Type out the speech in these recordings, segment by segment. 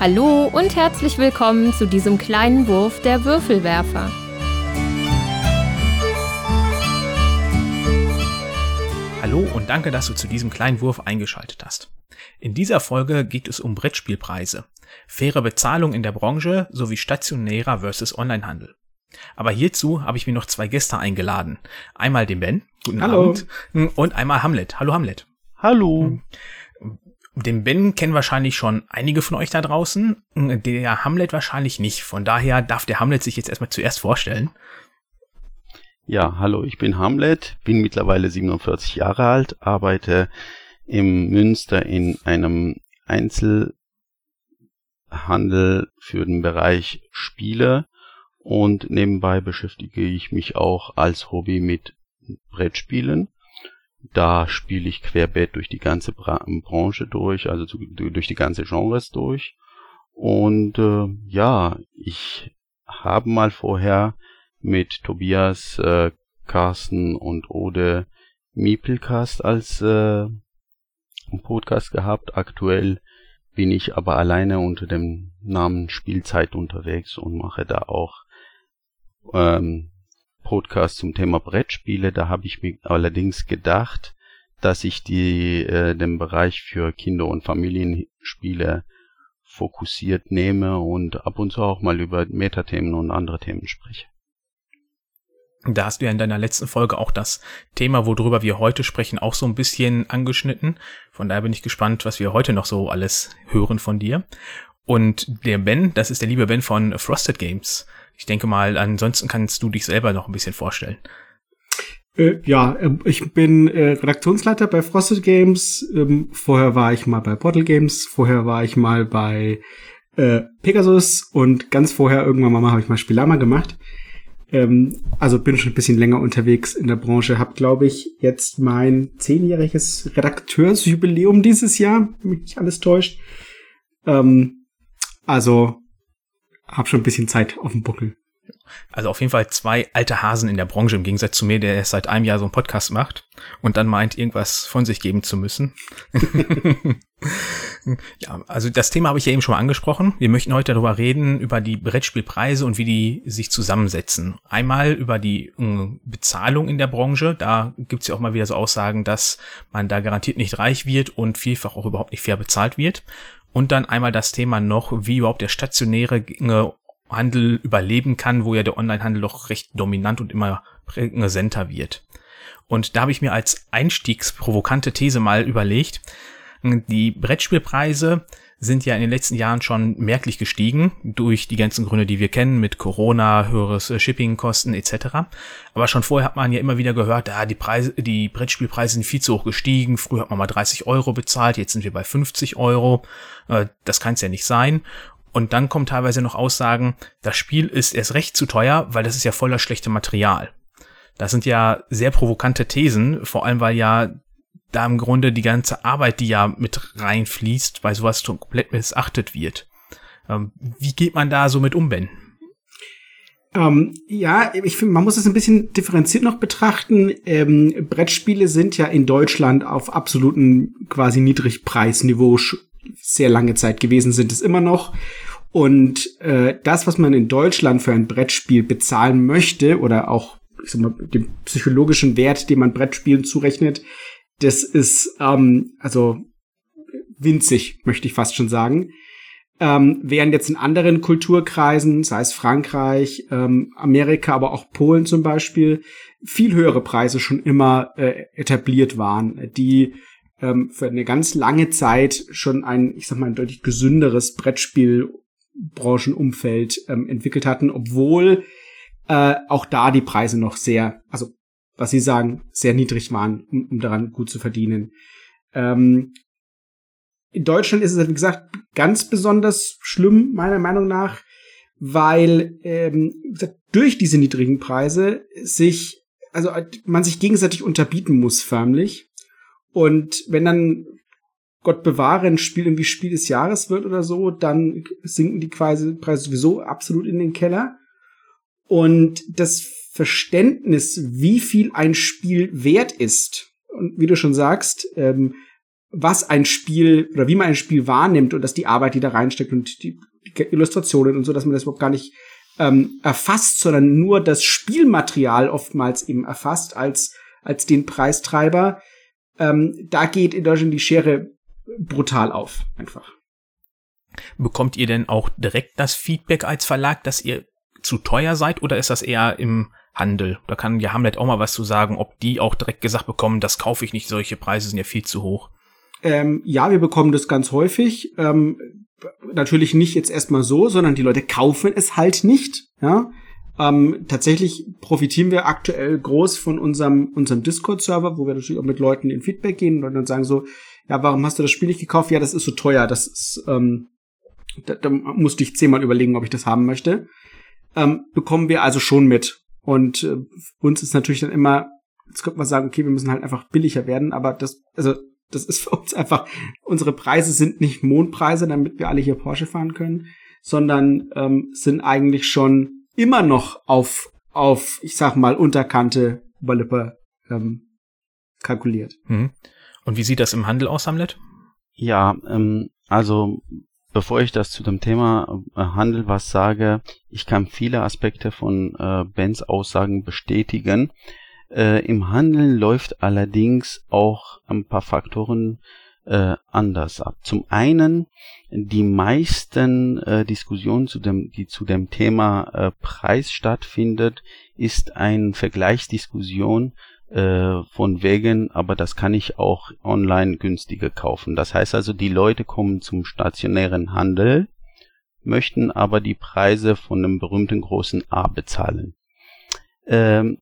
Hallo und herzlich willkommen zu diesem kleinen Wurf der Würfelwerfer. Hallo und danke, dass du zu diesem kleinen Wurf eingeschaltet hast. In dieser Folge geht es um Brettspielpreise, faire Bezahlung in der Branche sowie stationärer versus Onlinehandel. Aber hierzu habe ich mir noch zwei Gäste eingeladen. Einmal den Ben, guten Hallo. Abend, und einmal Hamlet. Hallo Hamlet. Hallo. Den Ben kennen wahrscheinlich schon einige von euch da draußen, der Hamlet wahrscheinlich nicht. Von daher darf der Hamlet sich jetzt erstmal zuerst vorstellen. Ja, hallo, ich bin Hamlet, bin mittlerweile 47 Jahre alt, arbeite im Münster in einem Einzelhandel für den Bereich Spiele und nebenbei beschäftige ich mich auch als Hobby mit Brettspielen. Da spiele ich querbeet durch die ganze Bra Branche durch, also zu, durch die ganze Genres durch. Und äh, ja, ich habe mal vorher mit Tobias, äh, Carsten und Ode Miepelcast als äh, Podcast gehabt. Aktuell bin ich aber alleine unter dem Namen Spielzeit unterwegs und mache da auch ähm, Podcast zum Thema Brettspiele. Da habe ich mir allerdings gedacht, dass ich die äh, den Bereich für Kinder- und Familienspiele fokussiert nehme und ab und zu auch mal über Metathemen und andere Themen spreche. Da hast du ja in deiner letzten Folge auch das Thema, worüber wir heute sprechen, auch so ein bisschen angeschnitten. Von daher bin ich gespannt, was wir heute noch so alles hören von dir. Und der Ben, das ist der liebe Ben von Frosted Games. Ich denke mal, ansonsten kannst du dich selber noch ein bisschen vorstellen. Äh, ja, äh, ich bin äh, Redaktionsleiter bei Frosted Games. Ähm, vorher war ich mal bei Portal Games. Vorher war ich mal bei äh, Pegasus und ganz vorher irgendwann mal habe ich mal Spielama gemacht. Ähm, also bin schon ein bisschen länger unterwegs in der Branche. Hab, glaube ich, jetzt mein zehnjähriges Redakteursjubiläum dieses Jahr, wenn mich alles täuscht. Ähm, also hab schon ein bisschen Zeit auf dem Buckel. Also auf jeden Fall zwei alte Hasen in der Branche im Gegensatz zu mir, der erst seit einem Jahr so einen Podcast macht und dann meint, irgendwas von sich geben zu müssen. ja, also das Thema habe ich ja eben schon mal angesprochen. Wir möchten heute darüber reden, über die Brettspielpreise und wie die sich zusammensetzen. Einmal über die äh, Bezahlung in der Branche. Da gibt's ja auch mal wieder so Aussagen, dass man da garantiert nicht reich wird und vielfach auch überhaupt nicht fair bezahlt wird. Und dann einmal das Thema noch, wie überhaupt der stationäre Handel überleben kann, wo ja der Onlinehandel doch recht dominant und immer präsenter wird. Und da habe ich mir als einstiegsprovokante These mal überlegt, die Brettspielpreise sind ja in den letzten Jahren schon merklich gestiegen durch die ganzen Gründe, die wir kennen, mit Corona, höheres Shippingkosten etc. Aber schon vorher hat man ja immer wieder gehört, ah, die Preise, die Brettspielpreise sind viel zu hoch gestiegen. Früher hat man mal 30 Euro bezahlt, jetzt sind wir bei 50 Euro. Äh, das kann es ja nicht sein. Und dann kommen teilweise noch Aussagen, das Spiel ist erst recht zu teuer, weil das ist ja voller schlechtem Material. Das sind ja sehr provokante Thesen, vor allem weil ja da im Grunde die ganze Arbeit, die ja mit reinfließt, bei sowas komplett missachtet wird. Ähm, wie geht man da so mit um, Ben? Ähm, ja, ich finde, man muss es ein bisschen differenziert noch betrachten. Ähm, Brettspiele sind ja in Deutschland auf absoluten quasi Niedrigpreisniveau sehr lange Zeit gewesen, sind es immer noch. Und äh, das, was man in Deutschland für ein Brettspiel bezahlen möchte oder auch ich sag mal, den psychologischen Wert, den man Brettspielen zurechnet, das ist ähm, also winzig, möchte ich fast schon sagen. Ähm, während jetzt in anderen Kulturkreisen, sei es Frankreich, ähm, Amerika, aber auch Polen zum Beispiel, viel höhere Preise schon immer äh, etabliert waren, die ähm, für eine ganz lange Zeit schon ein, ich sag mal, ein deutlich gesünderes Brettspielbranchenumfeld ähm, entwickelt hatten, obwohl äh, auch da die Preise noch sehr, also was Sie sagen, sehr niedrig waren, um, um daran gut zu verdienen. Ähm, in Deutschland ist es, wie gesagt, ganz besonders schlimm, meiner Meinung nach, weil ähm, durch diese niedrigen Preise sich, also man sich gegenseitig unterbieten muss, förmlich. Und wenn dann Gott bewahre ein Spiel irgendwie Spiel des Jahres wird oder so, dann sinken die Preise, Preise sowieso absolut in den Keller. Und das Verständnis, wie viel ein Spiel wert ist, und wie du schon sagst, ähm, was ein Spiel oder wie man ein Spiel wahrnimmt und dass die Arbeit, die da reinsteckt und die, die Illustrationen und so, dass man das überhaupt gar nicht ähm, erfasst, sondern nur das Spielmaterial oftmals eben erfasst als, als den Preistreiber. Ähm, da geht in Deutschland die Schere brutal auf, einfach. Bekommt ihr denn auch direkt das Feedback als Verlag, dass ihr zu teuer seid oder ist das eher im Handel? Da kann ja Hamlet auch mal was zu sagen, ob die auch direkt gesagt bekommen, das kaufe ich nicht, solche Preise sind ja viel zu hoch. Ähm, ja, wir bekommen das ganz häufig. Ähm, natürlich nicht jetzt erstmal so, sondern die Leute kaufen es halt nicht. Ja? Ähm, tatsächlich profitieren wir aktuell groß von unserem, unserem Discord-Server, wo wir natürlich auch mit Leuten in Feedback gehen und dann sagen so, ja, warum hast du das Spiel nicht gekauft? Ja, das ist so teuer, das ist, ähm, da, da musste ich zehnmal überlegen, ob ich das haben möchte. Ähm, bekommen wir also schon mit. Und äh, uns ist natürlich dann immer, jetzt könnte man sagen, okay, wir müssen halt einfach billiger werden, aber das, also das ist für uns einfach, unsere Preise sind nicht Mondpreise, damit wir alle hier Porsche fahren können, sondern ähm, sind eigentlich schon immer noch auf, auf, ich sag mal, Unterkante Überlippe ähm, kalkuliert. Mhm. Und wie sieht das im Handel aus, Hamlet? Ja, ähm, also bevor ich das zu dem Thema äh, Handel was sage, ich kann viele Aspekte von äh, Bens Aussagen bestätigen. Äh, Im Handeln läuft allerdings auch ein paar Faktoren äh, anders ab. Zum einen die meisten äh, Diskussionen zu dem, die zu dem Thema äh, Preis stattfindet, ist eine Vergleichsdiskussion äh, von wegen, aber das kann ich auch online günstiger kaufen. Das heißt also, die Leute kommen zum stationären Handel, möchten aber die Preise von einem berühmten großen A bezahlen. Ähm,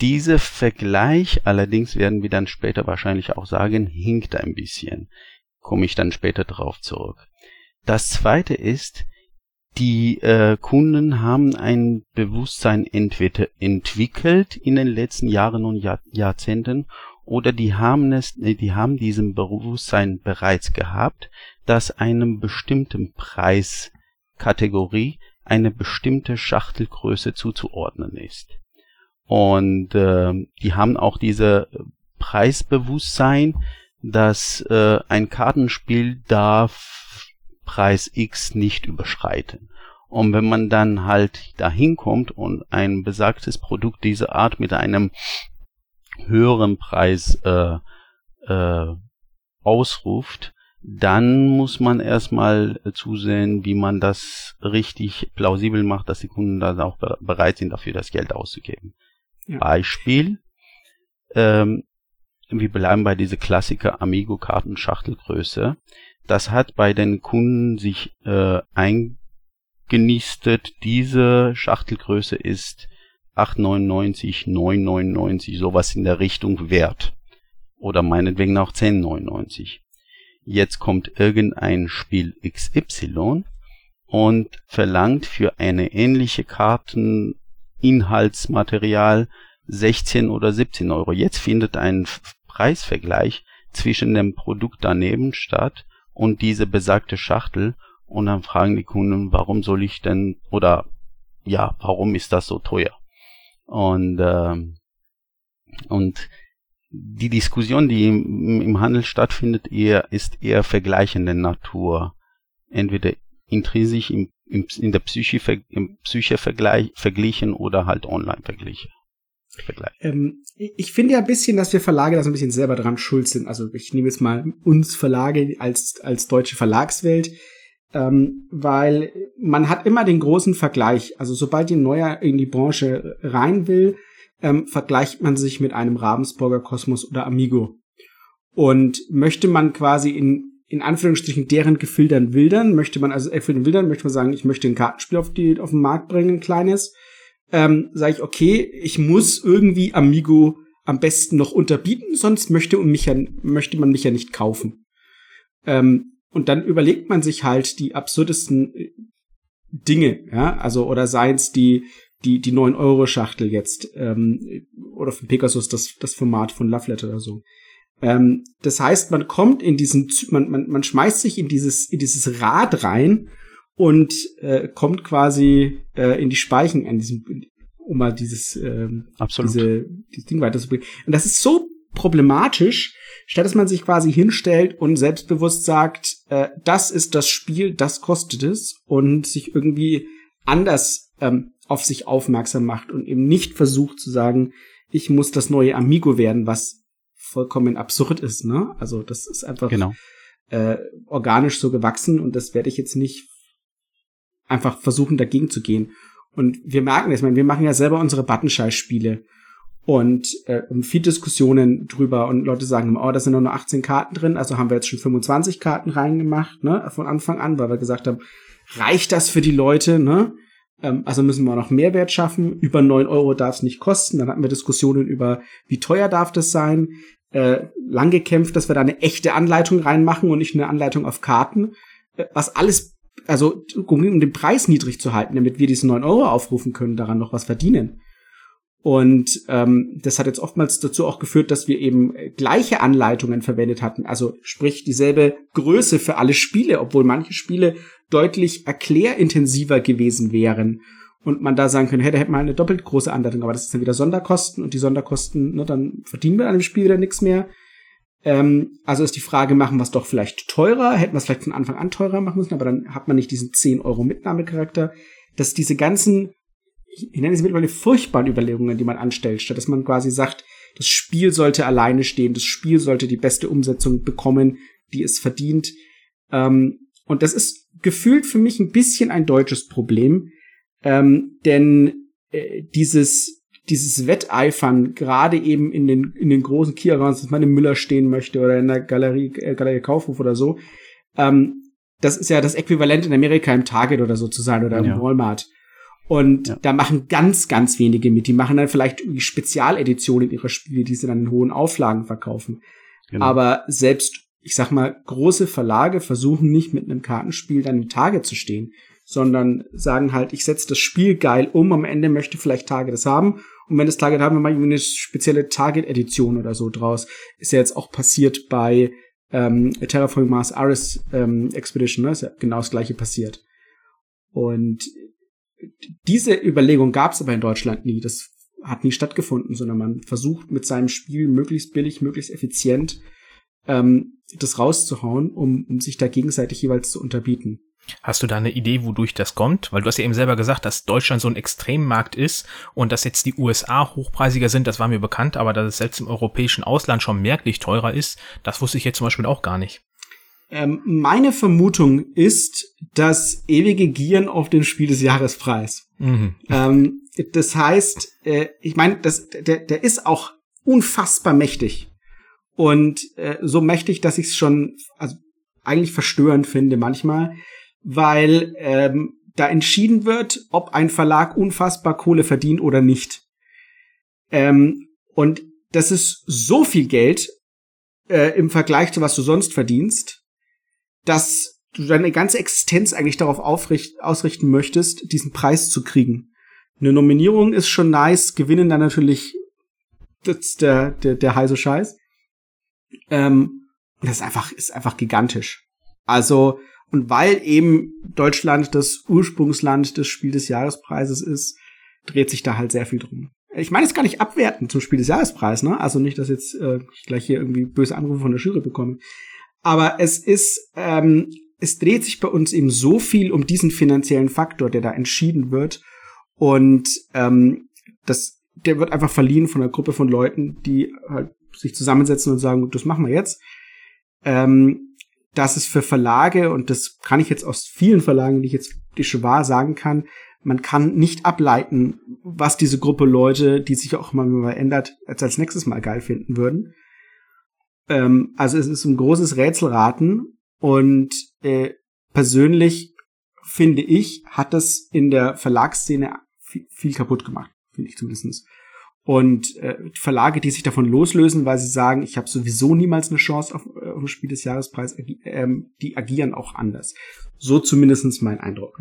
dieser Vergleich allerdings werden wir dann später wahrscheinlich auch sagen, hinkt ein bisschen. Komme ich dann später drauf zurück. Das zweite ist, die äh, Kunden haben ein Bewusstsein entweder entwickelt in den letzten Jahren und Jahr, Jahrzehnten oder die haben es, die haben diesen Bewusstsein bereits gehabt, dass einem bestimmten Preiskategorie eine bestimmte Schachtelgröße zuzuordnen ist. Und äh, die haben auch diese Preisbewusstsein, dass äh, ein Kartenspiel darf Preis X nicht überschreiten. Und wenn man dann halt dahin kommt und ein besagtes Produkt dieser Art mit einem höheren Preis äh, äh, ausruft, dann muss man erstmal zusehen, wie man das richtig plausibel macht, dass die Kunden dann auch bereit sind, dafür das Geld auszugeben. Ja. Beispiel, ähm, wir bleiben bei dieser Klassiker Amigo-Kartenschachtelgröße. Das hat bei den Kunden sich äh, eingenistet. Diese Schachtelgröße ist 8,99, 9,99, sowas in der Richtung wert. Oder meinetwegen auch 10,99. Jetzt kommt irgendein Spiel XY und verlangt für eine ähnliche Karten Inhaltsmaterial 16 oder 17 Euro. Jetzt findet ein Preisvergleich zwischen dem Produkt daneben statt und diese besagte Schachtel und dann fragen die Kunden, warum soll ich denn oder ja, warum ist das so teuer? Und ähm, und die Diskussion, die im, im Handel stattfindet, eher ist eher vergleichende Natur. Entweder intrinsisch im im, in der Psyche, im Psyche verglichen oder halt online Ähm, ich finde ja ein bisschen, dass wir Verlage da so ein bisschen selber dran schuld sind. Also ich nehme jetzt mal uns Verlage als, als deutsche Verlagswelt, ähm, weil man hat immer den großen Vergleich. Also sobald ein Neuer in die Branche rein will, ähm, vergleicht man sich mit einem Ravensburger Kosmos oder Amigo. Und möchte man quasi in in Anführungsstrichen deren Gefiltern wildern. Möchte man also erfüllen wildern, möchte man sagen, ich möchte ein Kartenspiel auf, die, auf den Markt bringen, ein kleines. Ähm, sage ich, okay, ich muss irgendwie Amigo am besten noch unterbieten, sonst möchte, und mich ja, möchte man mich ja nicht kaufen. Ähm, und dann überlegt man sich halt die absurdesten äh, Dinge, ja, also oder seins die die die 9 Euro Schachtel jetzt ähm, oder von Pegasus das das Format von Love Letter oder so. Ähm, das heißt, man kommt in diesen, man, man, man schmeißt sich in dieses, in dieses Rad rein und äh, kommt quasi äh, in die Speichen an diesem, um mal dieses, ähm, Absolut. Diese, dieses Ding weiterzubringen. Und das ist so problematisch, statt dass man sich quasi hinstellt und selbstbewusst sagt, äh, das ist das Spiel, das kostet es und sich irgendwie anders ähm, auf sich aufmerksam macht und eben nicht versucht zu sagen, ich muss das neue Amigo werden, was vollkommen absurd ist, ne? Also das ist einfach Genau. äh, organisch so gewachsen und das werde ich jetzt nicht einfach versuchen dagegen zu gehen. Und wir merken das, ich meine, wir machen ja selber unsere Buttonscheiß-Spiele und äh, viel Diskussionen drüber und Leute sagen, oh, da sind nur 18 Karten drin, also haben wir jetzt schon 25 Karten reingemacht, ne, von Anfang an, weil wir gesagt haben, reicht das für die Leute, ne? Ähm, also müssen wir noch Mehrwert schaffen. Über 9 Euro darf es nicht kosten. Dann hatten wir Diskussionen über, wie teuer darf das sein. Äh, lang gekämpft, dass wir da eine echte Anleitung reinmachen und nicht eine Anleitung auf Karten. Äh, was alles, also um den Preis niedrig zu halten, damit wir diese 9 Euro aufrufen können, daran noch was verdienen. Und ähm, das hat jetzt oftmals dazu auch geführt, dass wir eben gleiche Anleitungen verwendet hatten, also sprich dieselbe Größe für alle Spiele, obwohl manche Spiele deutlich erklärintensiver gewesen wären und man da sagen könnte, hey, da hätte man eine doppelt große Anleitung, aber das ist dann wieder Sonderkosten und die Sonderkosten, ne, dann verdienen wir an dem Spiel wieder nichts mehr. Ähm, also ist die Frage, machen wir es doch vielleicht teurer, hätten wir es vielleicht von Anfang an teurer machen müssen, aber dann hat man nicht diesen 10 Euro Mitnahmecharakter, dass diese ganzen ich nenne es mittlerweile furchtbaren Überlegungen, die man anstellt, statt dass man quasi sagt, das Spiel sollte alleine stehen, das Spiel sollte die beste Umsetzung bekommen, die es verdient. Ähm, und das ist gefühlt für mich ein bisschen ein deutsches Problem, ähm, denn äh, dieses dieses Wetteifern, gerade eben in den in den großen Kiosk, dass man im Müller stehen möchte oder in der Galerie äh, Galerie Kaufhof oder so, ähm, das ist ja das Äquivalent in Amerika im Target oder so zu sein oder Ja. im Walmart. Und Ja. da machen ganz, ganz wenige mit. Die machen dann vielleicht irgendwie Spezialeditionen ihrer Spiele, die sie dann in hohen Auflagen verkaufen. Genau. Aber selbst, ich sag mal, große Verlage versuchen nicht mit einem Kartenspiel dann in Tage zu stehen, sondern sagen halt, ich setze das Spiel geil um, am Ende möchte vielleicht Target das haben. Und wenn das Target haben, wir mal eine spezielle Target-Edition oder so draus. Ist ja jetzt auch passiert bei ähm, Terraforming Mars Ares ähm, Expedition, ne? Ist ja genau das gleiche passiert. Und diese Überlegung gab es aber in Deutschland nie. Das hat nie stattgefunden, sondern man versucht mit seinem Spiel möglichst billig, möglichst effizient ähm, das rauszuhauen, um, um sich da gegenseitig jeweils zu unterbieten. Hast du da eine Idee, wodurch das kommt? Weil du hast ja eben selber gesagt, dass Deutschland so ein Extremmarkt ist und dass jetzt die USA hochpreisiger sind, das war mir bekannt, aber dass es selbst im europäischen Ausland schon merklich teurer ist, das wusste ich jetzt zum Beispiel auch gar nicht. Ähm, meine Vermutung ist das ewige Gieren auf den Spiel des Jahrespreis. Mhm. ähm, das heißt, äh, ich meine, das, der, der ist auch unfassbar mächtig. Und äh, so mächtig, dass ich es schon also eigentlich verstörend finde manchmal, weil ähm, da entschieden wird, ob ein Verlag unfassbar Kohle verdient oder nicht. Ähm, und das ist so viel Geld äh, im Vergleich zu was du sonst verdienst, dass du deine ganze Existenz eigentlich darauf aufricht, ausrichten möchtest, diesen Preis zu kriegen. Eine Nominierung ist schon nice, gewinnen dann natürlich das der, der, der heiße Scheiß. Ähm, das ist einfach, ist einfach gigantisch. Also, und weil eben Deutschland das Ursprungsland des Spiel des Jahrespreises ist, dreht sich da halt sehr viel drum. Ich meine es gar nicht abwertend zum Spiel des Jahrespreis, ne? Also nicht, dass jetzt äh, ich gleich hier irgendwie böse Anrufe von der Jury bekomme. Aber es ist, ähm, es dreht sich bei uns eben so viel um diesen finanziellen Faktor, der da entschieden wird. Und ähm, das, der wird einfach verliehen von einer Gruppe von Leuten, die halt sich zusammensetzen und sagen, das machen wir jetzt. Ähm, dass es für Verlage, und das kann ich jetzt aus vielen Verlagen, die ich jetzt die schon wahr sagen kann, man kann nicht ableiten, was diese Gruppe Leute, die sich auch immer mal ändert, als, als nächstes Mal geil finden würden. Ähm, also es ist ein großes Rätselraten und äh, persönlich finde ich, hat das in der Verlagsszene viel, viel kaputt gemacht, finde ich zumindestens. Und äh, Verlage, die sich davon loslösen, weil sie sagen, ich habe sowieso niemals eine Chance auf, äh, auf ein Spiel des Jahrespreis, agi ähm, die agieren auch anders. So zumindestens mein Eindruck.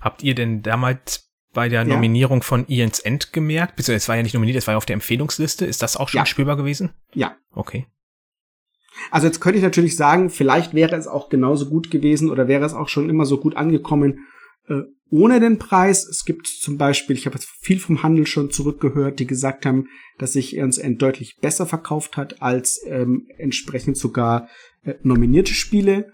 Habt ihr denn damals bei der Ja. Nominierung von Ian's End gemerkt? Beziehungsweise es war ja nicht nominiert, es war ja auf der Empfehlungsliste. Ist das auch schon Ja. spürbar gewesen? Ja. Okay. Also jetzt könnte ich natürlich sagen, vielleicht wäre es auch genauso gut gewesen oder wäre es auch schon immer so gut angekommen, äh, ohne den Preis. Es gibt zum Beispiel, ich habe jetzt viel vom Handel schon zurückgehört, die gesagt haben, dass sich Eons End deutlich besser verkauft hat als ähm, entsprechend sogar äh, nominierte Spiele,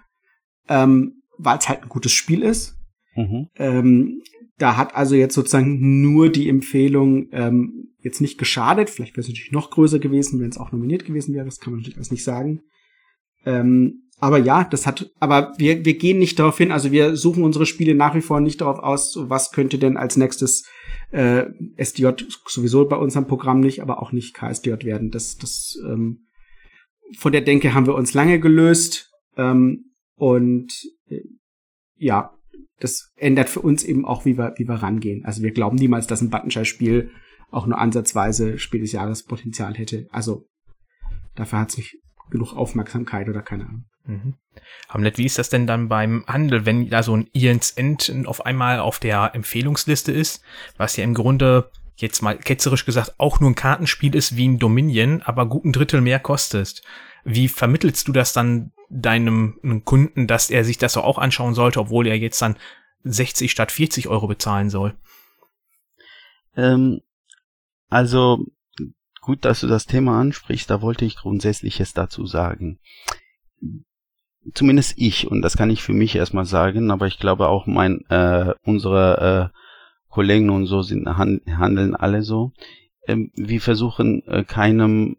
ähm, weil es halt ein gutes Spiel ist. Mhm. Ähm, da hat also jetzt sozusagen nur die Empfehlung ähm, jetzt nicht geschadet. Vielleicht wäre es natürlich noch größer gewesen, wenn es auch nominiert gewesen wäre. Das kann man natürlich alles nicht sagen. Ähm, aber ja, das hat, aber wir, wir gehen nicht darauf hin, also wir suchen unsere Spiele nach wie vor nicht darauf aus, was könnte denn als nächstes äh, SDJ sowieso bei unserem Programm nicht, aber auch nicht KSDJ werden. Das, das ähm, von der Denke haben wir uns lange gelöst. Ähm, und äh, ja, das ändert für uns eben auch, wie wir, wie wir rangehen. Also wir glauben niemals, dass ein Buttonschei-Spiel auch nur ansatzweise Spiel des Jahres Potenzial hätte. Also dafür hat es nicht genug Aufmerksamkeit oder keine Ahnung. Mhm. Hamlet, wie ist das denn dann beim Handel, wenn da so ein Ian's End auf einmal auf der Empfehlungsliste ist, was ja im Grunde jetzt mal ketzerisch gesagt auch nur ein Kartenspiel ist wie ein Dominion, aber guten Drittel mehr kostet. Wie vermittelst du das dann deinem Kunden, dass er sich das auch anschauen sollte, obwohl er jetzt dann 60 statt 40 Euro bezahlen soll? Ähm, also gut, dass du das Thema ansprichst, da wollte ich Grundsätzliches dazu sagen zumindest ich, und das kann ich für mich erstmal sagen, aber ich glaube auch mein, äh, unsere äh, Kollegen und so sind handeln alle so. Ähm, wir versuchen äh, keinem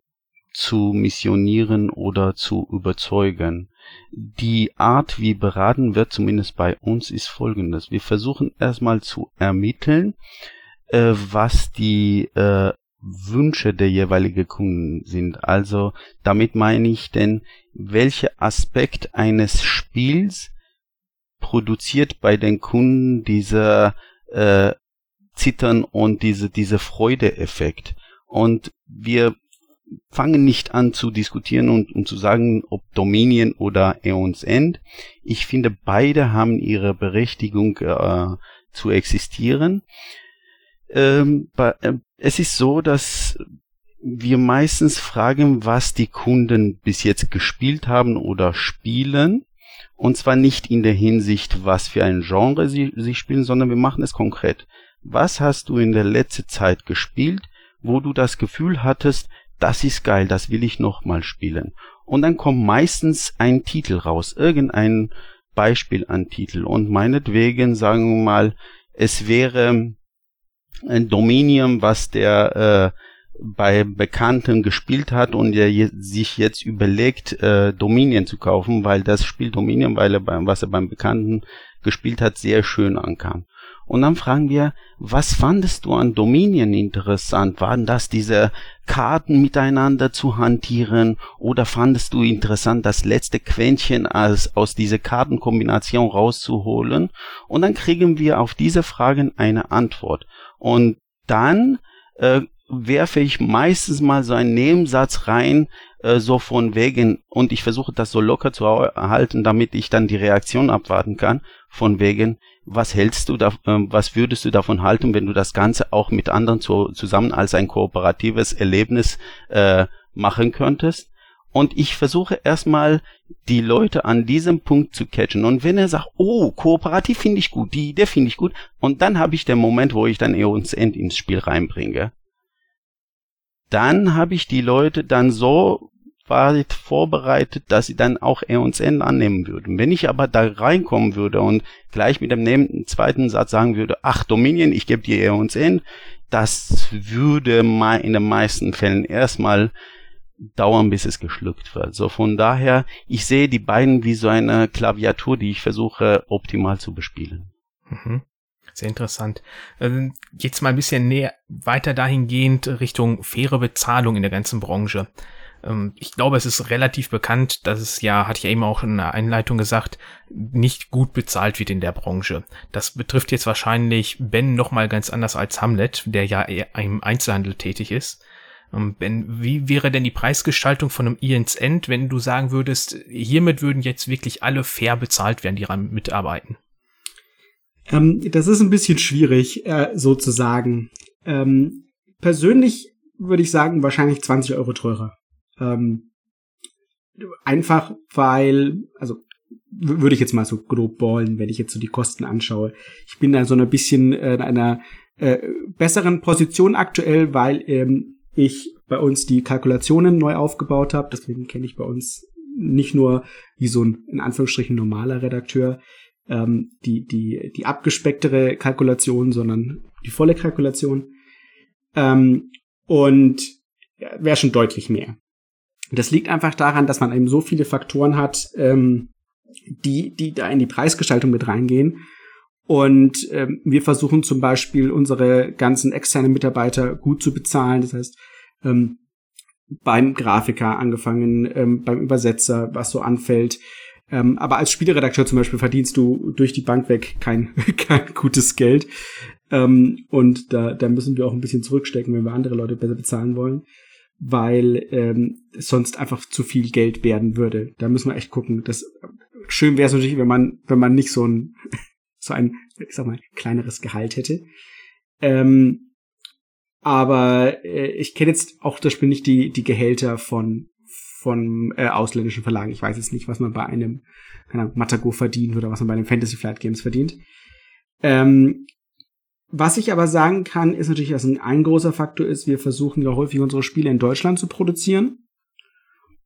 zu missionieren oder zu überzeugen. Die Art, wie beraten wird, zumindest bei uns, ist folgendes. Wir versuchen erstmal zu ermitteln, äh, was die äh, Wünsche der jeweiligen Kunden sind. Also damit meine ich denn, welcher Aspekt eines Spiels produziert bei den Kunden dieser äh, Zittern und diese, diese Freudeeffekt. Und wir fangen nicht an zu diskutieren und um zu sagen, ob Dominion oder Aeons End. Ich finde, beide haben ihre Berechtigung äh, zu existieren. Ähm, bei, äh, es ist so, dass wir meistens fragen, was die Kunden bis jetzt gespielt haben oder spielen. Und zwar nicht in der Hinsicht, was für ein Genre sie, sie spielen, sondern wir machen es konkret. Was hast du in der letzten Zeit gespielt, wo du das Gefühl hattest, das ist geil, das will ich nochmal spielen. Und dann kommt meistens ein Titel raus, irgendein Beispiel an Titel. Und meinetwegen sagen wir mal, es wäre ein Dominium, was der äh, bei Bekannten gespielt hat und der je, sich jetzt überlegt, äh, Dominion zu kaufen, weil das Spiel Dominion, weil er beim, was er beim Bekannten gespielt hat, sehr schön ankam. Und dann fragen wir, was fandest du an Dominion interessant? Waren das diese Karten miteinander zu hantieren oder fandest du interessant, das letzte Quäntchen als, aus dieser Kartenkombination rauszuholen? Und dann kriegen wir auf diese Fragen eine Antwort. Und dann äh, werfe ich meistens mal so einen Nebensatz rein, äh, so von wegen, und ich versuche das so locker zu erhalten, damit ich dann die Reaktion abwarten kann, von wegen, was hältst du da, äh, was würdest du davon halten, wenn du das Ganze auch mit anderen zu, zusammen als ein kooperatives Erlebnis äh, machen könntest? Und ich versuche erstmal die Leute an diesem Punkt zu catchen. Und wenn er sagt, oh, kooperativ finde ich gut, die Idee finde ich gut, und dann habe ich den Moment, wo ich dann Eons End ins Spiel reinbringe dann habe ich die Leute dann so weit vorbereitet, dass sie dann auch Aeons End annehmen würden. Wenn ich aber da reinkommen würde und gleich mit dem zweiten Satz sagen würde, ach Dominion, ich gebe dir Aeons End, das würde in den meisten Fällen erstmal dauern, bis es geschluckt wird. So von daher, ich sehe die beiden wie so eine Klaviatur, die ich versuche optimal zu bespielen. Mhm. Sehr interessant. Ähm, jetzt mal ein bisschen näher weiter dahingehend Richtung faire Bezahlung in der ganzen Branche. Ähm, ich glaube, es ist relativ bekannt, dass es ja, hatte ich ja eben auch in der Einleitung gesagt, nicht gut bezahlt wird in der Branche. Das betrifft jetzt wahrscheinlich Ben nochmal ganz anders als Hamlet, der ja eher im Einzelhandel tätig ist. Ähm, ben, wie wäre denn die Preisgestaltung von einem Ian's End, wenn du sagen würdest, hiermit würden jetzt wirklich alle fair bezahlt werden, die daran mitarbeiten? Ähm, das ist ein bisschen schwierig, äh, so zu sagen. Ähm, persönlich würde ich sagen, wahrscheinlich 20 Euro teurer. Ähm, einfach weil, also würde ich jetzt mal so grob ballen, wenn ich jetzt so die Kosten anschaue. Ich bin da so ein bisschen äh, in einer äh, besseren Position aktuell, weil ähm, ich bei uns die Kalkulationen neu aufgebaut habe. Deswegen kenne ich bei uns nicht nur wie so ein in Anführungsstrichen normaler Redakteur ähm, die die die abgespecktere Kalkulation, sondern die volle Kalkulation. Ähm, und ja, wäre schon deutlich mehr. Das liegt einfach daran, dass man eben so viele Faktoren hat, ähm, die, die da in die Preisgestaltung mit reingehen. Und ähm, wir versuchen zum Beispiel unsere ganzen externen Mitarbeiter gut zu bezahlen. Das heißt, ähm, beim Grafiker angefangen, ähm, beim Übersetzer, was so anfällt. Ähm, aber als Spieleredakteur zum Beispiel verdienst du durch die Bank weg kein, kein gutes Geld. Ähm, und da, da müssen wir auch ein bisschen zurückstecken, wenn wir andere Leute besser bezahlen wollen weil ähm, sonst einfach zu viel Geld werden würde. Da müssen wir echt gucken. Das schön wäre es natürlich, wenn man, wenn man nicht so ein so ein, ich sag mal, kleineres Gehalt hätte. Ähm, aber äh, ich kenne jetzt auch das Spiel nicht die die Gehälter von von äh, ausländischen Verlagen. Ich weiß jetzt nicht, was man bei einem keine Ahnung, Matago verdient oder was man bei einem Fantasy Flight Games verdient. Ähm, was ich aber sagen kann, ist natürlich, dass ein, ein großer Faktor ist, wir versuchen ja häufig unsere Spiele in Deutschland zu produzieren.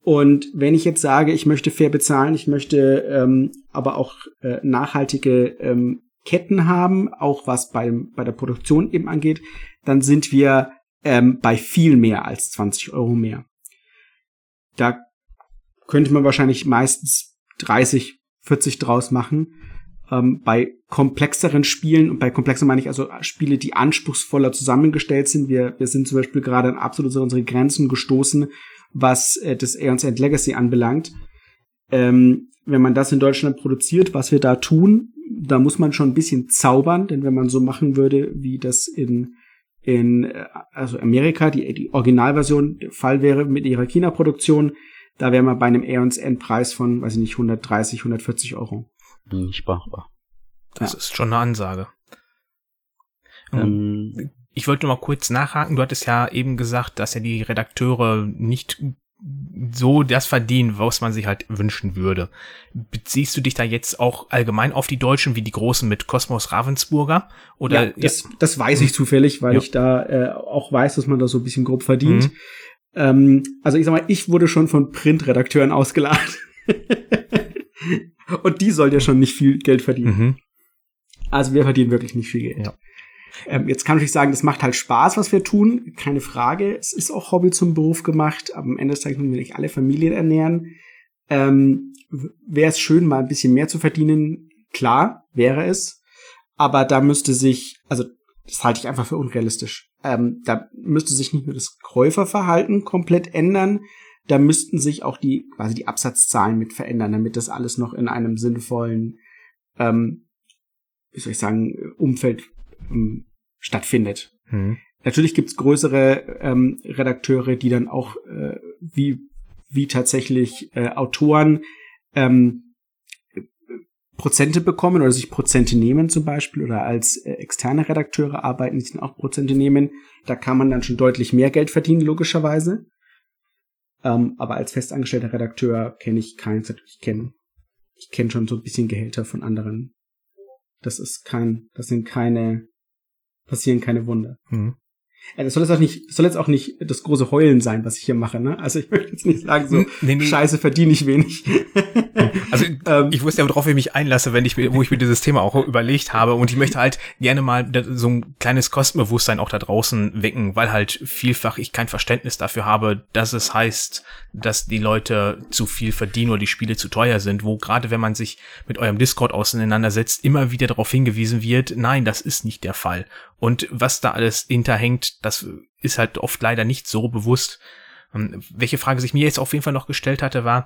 Und wenn ich jetzt sage, ich möchte fair bezahlen, ich möchte ähm, aber auch äh, nachhaltige ähm, Ketten haben, auch was beim, bei der Produktion eben angeht, dann sind wir ähm, bei viel mehr als 20 Euro mehr. Da könnte man wahrscheinlich meistens 30, 40 draus machen ähm, bei komplexeren Spielen, und bei komplexer meine ich also Spiele, die anspruchsvoller zusammengestellt sind. Wir, wir sind zum Beispiel gerade an absolut unsere Grenzen gestoßen, was äh, das Aeons End Legacy anbelangt. Ähm, wenn man das in Deutschland produziert, was wir da tun, da muss man schon ein bisschen zaubern, denn wenn man so machen würde, wie das in in äh, also Amerika die, die Originalversion der Fall wäre mit ihrer China-Produktion, da wäre man bei einem Aeons End Preis von, weiß ich nicht, 130, 140 Euro nicht machbar. Das ja. ist schon eine Ansage. Ähm, ich wollte nur mal kurz nachhaken. Du hattest ja eben gesagt, dass ja die Redakteure nicht so das verdienen, was man sich halt wünschen würde. Beziehst du dich da jetzt auch allgemein auf die Deutschen wie die Großen mit Kosmos Ravensburger? Oder ja, das, ja. das weiß ich zufällig, weil ja. ich da äh, auch weiß, dass man da so ein bisschen grob verdient. Mhm. Ähm, also ich sag mal, ich wurde schon von Printredakteuren ausgeladen. Und die soll ja schon nicht viel Geld verdienen. Mhm. Also wir verdienen wirklich nicht viel Geld. Ja. Ähm, jetzt kann ich sagen, das macht halt Spaß, was wir tun. Keine Frage. Es ist auch Hobby zum Beruf gemacht. Aber am Ende des Tages müssen wir nicht alle Familien ernähren. Ähm, wäre es schön, mal ein bisschen mehr zu verdienen. Klar, wäre es. Aber da müsste sich, also das halte ich einfach für unrealistisch. Ähm, da müsste sich nicht nur das Käuferverhalten komplett ändern, da müssten sich auch die quasi die Absatzzahlen mit verändern, damit das alles noch in einem sinnvollen, ähm, wie soll ich sagen, Umfeld stattfindet. Mhm. Natürlich gibt's größere ähm, Redakteure, die dann auch äh, wie wie tatsächlich äh, Autoren ähm, Prozente bekommen oder sich Prozente nehmen zum Beispiel oder als äh, externe Redakteure arbeiten, die dann auch Prozente nehmen. Da kann man dann schon deutlich mehr Geld verdienen, logischerweise. Ähm, aber als festangestellter Redakteur kenne ich keins. Ich kenne ich kenne schon so ein bisschen Gehälter von anderen. Das ist kein, das sind keine, passieren keine Wunder. Mhm. Das soll jetzt auch nicht, soll jetzt auch nicht das große Heulen sein, was ich hier mache, ne? Also ich möchte jetzt nicht sagen, so nee, nee. Scheiße verdiene ich wenig. Also ähm, ich wusste ja, worauf ich mich einlasse, wenn ich wo ich mir dieses Thema auch überlegt habe. Und ich möchte halt gerne mal so ein kleines Kostenbewusstsein auch da draußen wecken, weil halt vielfach ich kein Verständnis dafür habe, dass es heißt, dass die Leute zu viel verdienen oder die Spiele zu teuer sind, wo gerade wenn man sich mit eurem Discord auseinandersetzt, immer wieder darauf hingewiesen wird, nein, das ist nicht der Fall. Und was da alles hinterhängt, das ist halt oft leider nicht so bewusst. Ähm, welche Frage sich mir jetzt auf jeden Fall noch gestellt hatte, war,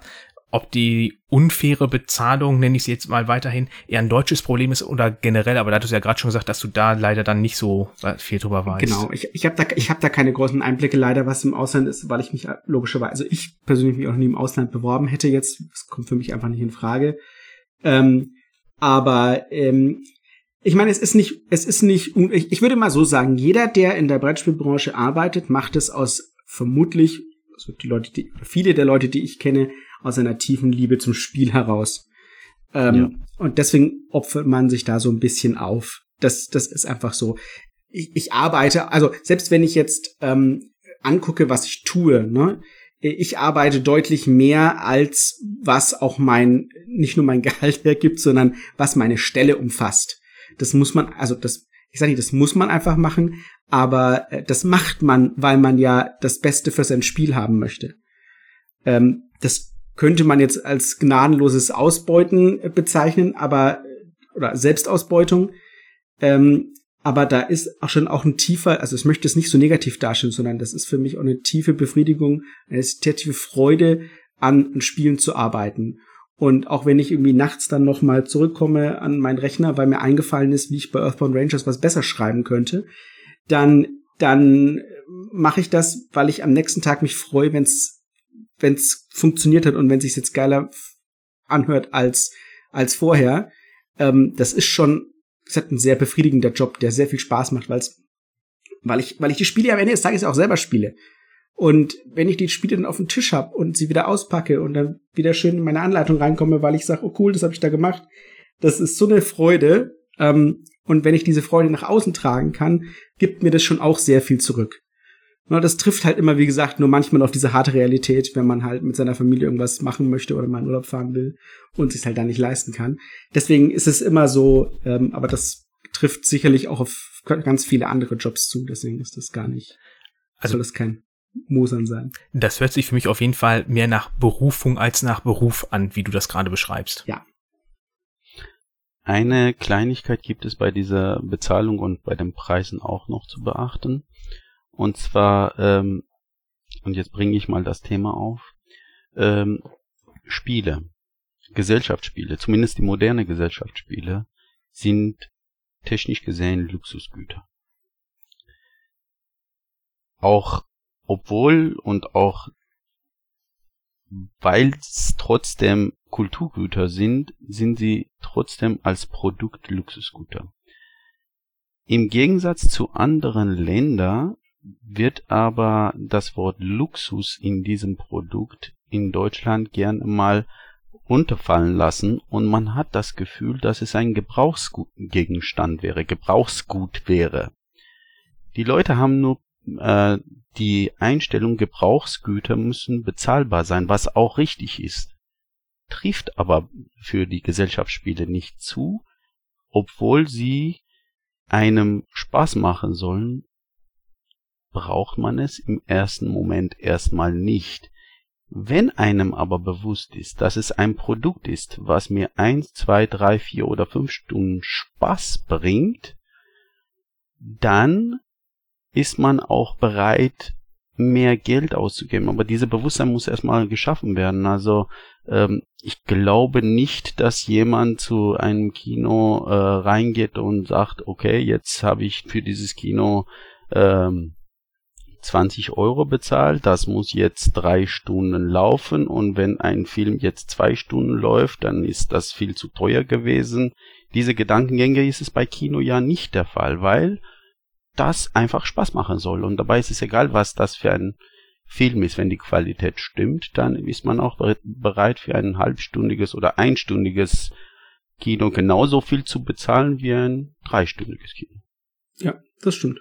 ob die unfaire Bezahlung, nenne ich sie jetzt mal weiterhin, eher ein deutsches Problem ist oder generell, aber da hattest du ja gerade schon gesagt, dass du da leider dann nicht so viel drüber weißt. Genau, ich, ich habe da, ich hab da keine großen Einblicke leider, was im Ausland ist, weil ich mich logischerweise, also ich persönlich mich auch nie im Ausland beworben hätte jetzt, das kommt für mich einfach nicht in Frage. Ähm, aber ähm, ich meine, es ist nicht, es ist nicht, ich würde mal so sagen, jeder, der in der Brettspielbranche arbeitet, macht es aus vermutlich, also die Leute, die, viele der Leute, die ich kenne, aus einer tiefen Liebe zum Spiel heraus. Ähm, ja. Und deswegen opfert man sich da so ein bisschen auf. Das, das ist einfach so. Ich, ich arbeite, also selbst wenn ich jetzt ähm, angucke, was ich tue, ne, ich arbeite deutlich mehr als was auch mein, nicht nur mein Gehalt hergibt, sondern was meine Stelle umfasst. Das muss man, also das, ich sage nicht, das muss man einfach machen, aber äh, das macht man, weil man ja das Beste für sein Spiel haben möchte. Ähm, das könnte man jetzt als gnadenloses Ausbeuten äh, bezeichnen, aber oder Selbstausbeutung. Ähm, aber da ist auch schon auch ein tiefer, also ich möchte es nicht so negativ darstellen, sondern das ist für mich auch eine tiefe Befriedigung, eine tiefe Freude an, an Spielen zu arbeiten. Und auch wenn ich irgendwie nachts dann noch mal zurückkomme an meinen Rechner, weil mir eingefallen ist, wie ich bei Earthbound Rangers was besser schreiben könnte, dann dann mache ich das, weil ich am nächsten Tag mich freue, wenn es wenn es funktioniert hat und wenn sich jetzt geiler anhört als als vorher. Ähm, das ist schon, es hat ein sehr befriedigender Job, der sehr viel Spaß macht, weil's, weil ich weil ich die Spiele am Ende des Tages auch selber spiele. Und wenn ich die Spiele dann auf dem Tisch habe und sie wieder auspacke und dann wieder schön in meine Anleitung reinkomme, weil ich sage, oh cool, das habe ich da gemacht, das ist so eine Freude. Ähm, und wenn ich diese Freude nach außen tragen kann, gibt mir das schon auch sehr viel zurück. Das trifft halt immer, wie gesagt, nur manchmal auf diese harte Realität, wenn man halt mit seiner Familie irgendwas machen möchte oder mal in Urlaub fahren will und sich halt da nicht leisten kann. Deswegen ist es immer so, ähm, aber das trifft sicherlich auch auf ganz viele andere Jobs zu, deswegen ist das gar nicht, also soll das kein Mosern sein. Das hört sich für mich auf jeden Fall mehr nach Berufung als nach Beruf an, wie du das gerade beschreibst. Ja. Eine Kleinigkeit gibt es bei dieser Bezahlung und bei den Preisen auch noch zu beachten. Und zwar, ähm, und jetzt bringe ich mal das Thema auf, ähm, Spiele, Gesellschaftsspiele, zumindest die moderne Gesellschaftsspiele, sind technisch gesehen Luxusgüter. Auch obwohl und auch weil es trotzdem Kulturgüter sind, sind sie trotzdem als Produkt Luxusgüter. Im Gegensatz zu anderen Ländern wird aber das Wort Luxus in diesem Produkt in Deutschland gerne mal runterfallen lassen und man hat das Gefühl, dass es ein Gebrauchsgegenstand wäre, Gebrauchsgut wäre. Die Leute haben nur äh, die Einstellung, Gebrauchsgüter müssen bezahlbar sein, was auch richtig ist, trifft aber für die Gesellschaftsspiele nicht zu, obwohl sie einem Spaß machen sollen braucht man es im ersten Moment erstmal nicht. Wenn einem aber bewusst ist, dass es ein Produkt ist, was mir eins, zwei, drei, vier oder fünf Stunden Spaß bringt, dann ist man auch bereit, mehr Geld auszugeben. Aber diese Bewusstsein muss erstmal geschaffen werden. Also ähm, ich glaube nicht, dass jemand zu einem Kino äh, reingeht und sagt, okay, jetzt habe ich für dieses Kino ähm, 20 Euro bezahlt, das muss jetzt drei Stunden laufen und wenn ein Film jetzt zwei Stunden läuft, dann ist das viel zu teuer gewesen. Diese Gedankengänge ist es bei Kino ja nicht der Fall, weil das einfach Spaß machen soll und dabei ist es egal, was das für ein Film ist. Wenn die Qualität stimmt, dann ist man auch bereit für ein halbstündiges oder einstündiges Kino genauso viel zu bezahlen wie ein dreistündiges Kino. Ja, das stimmt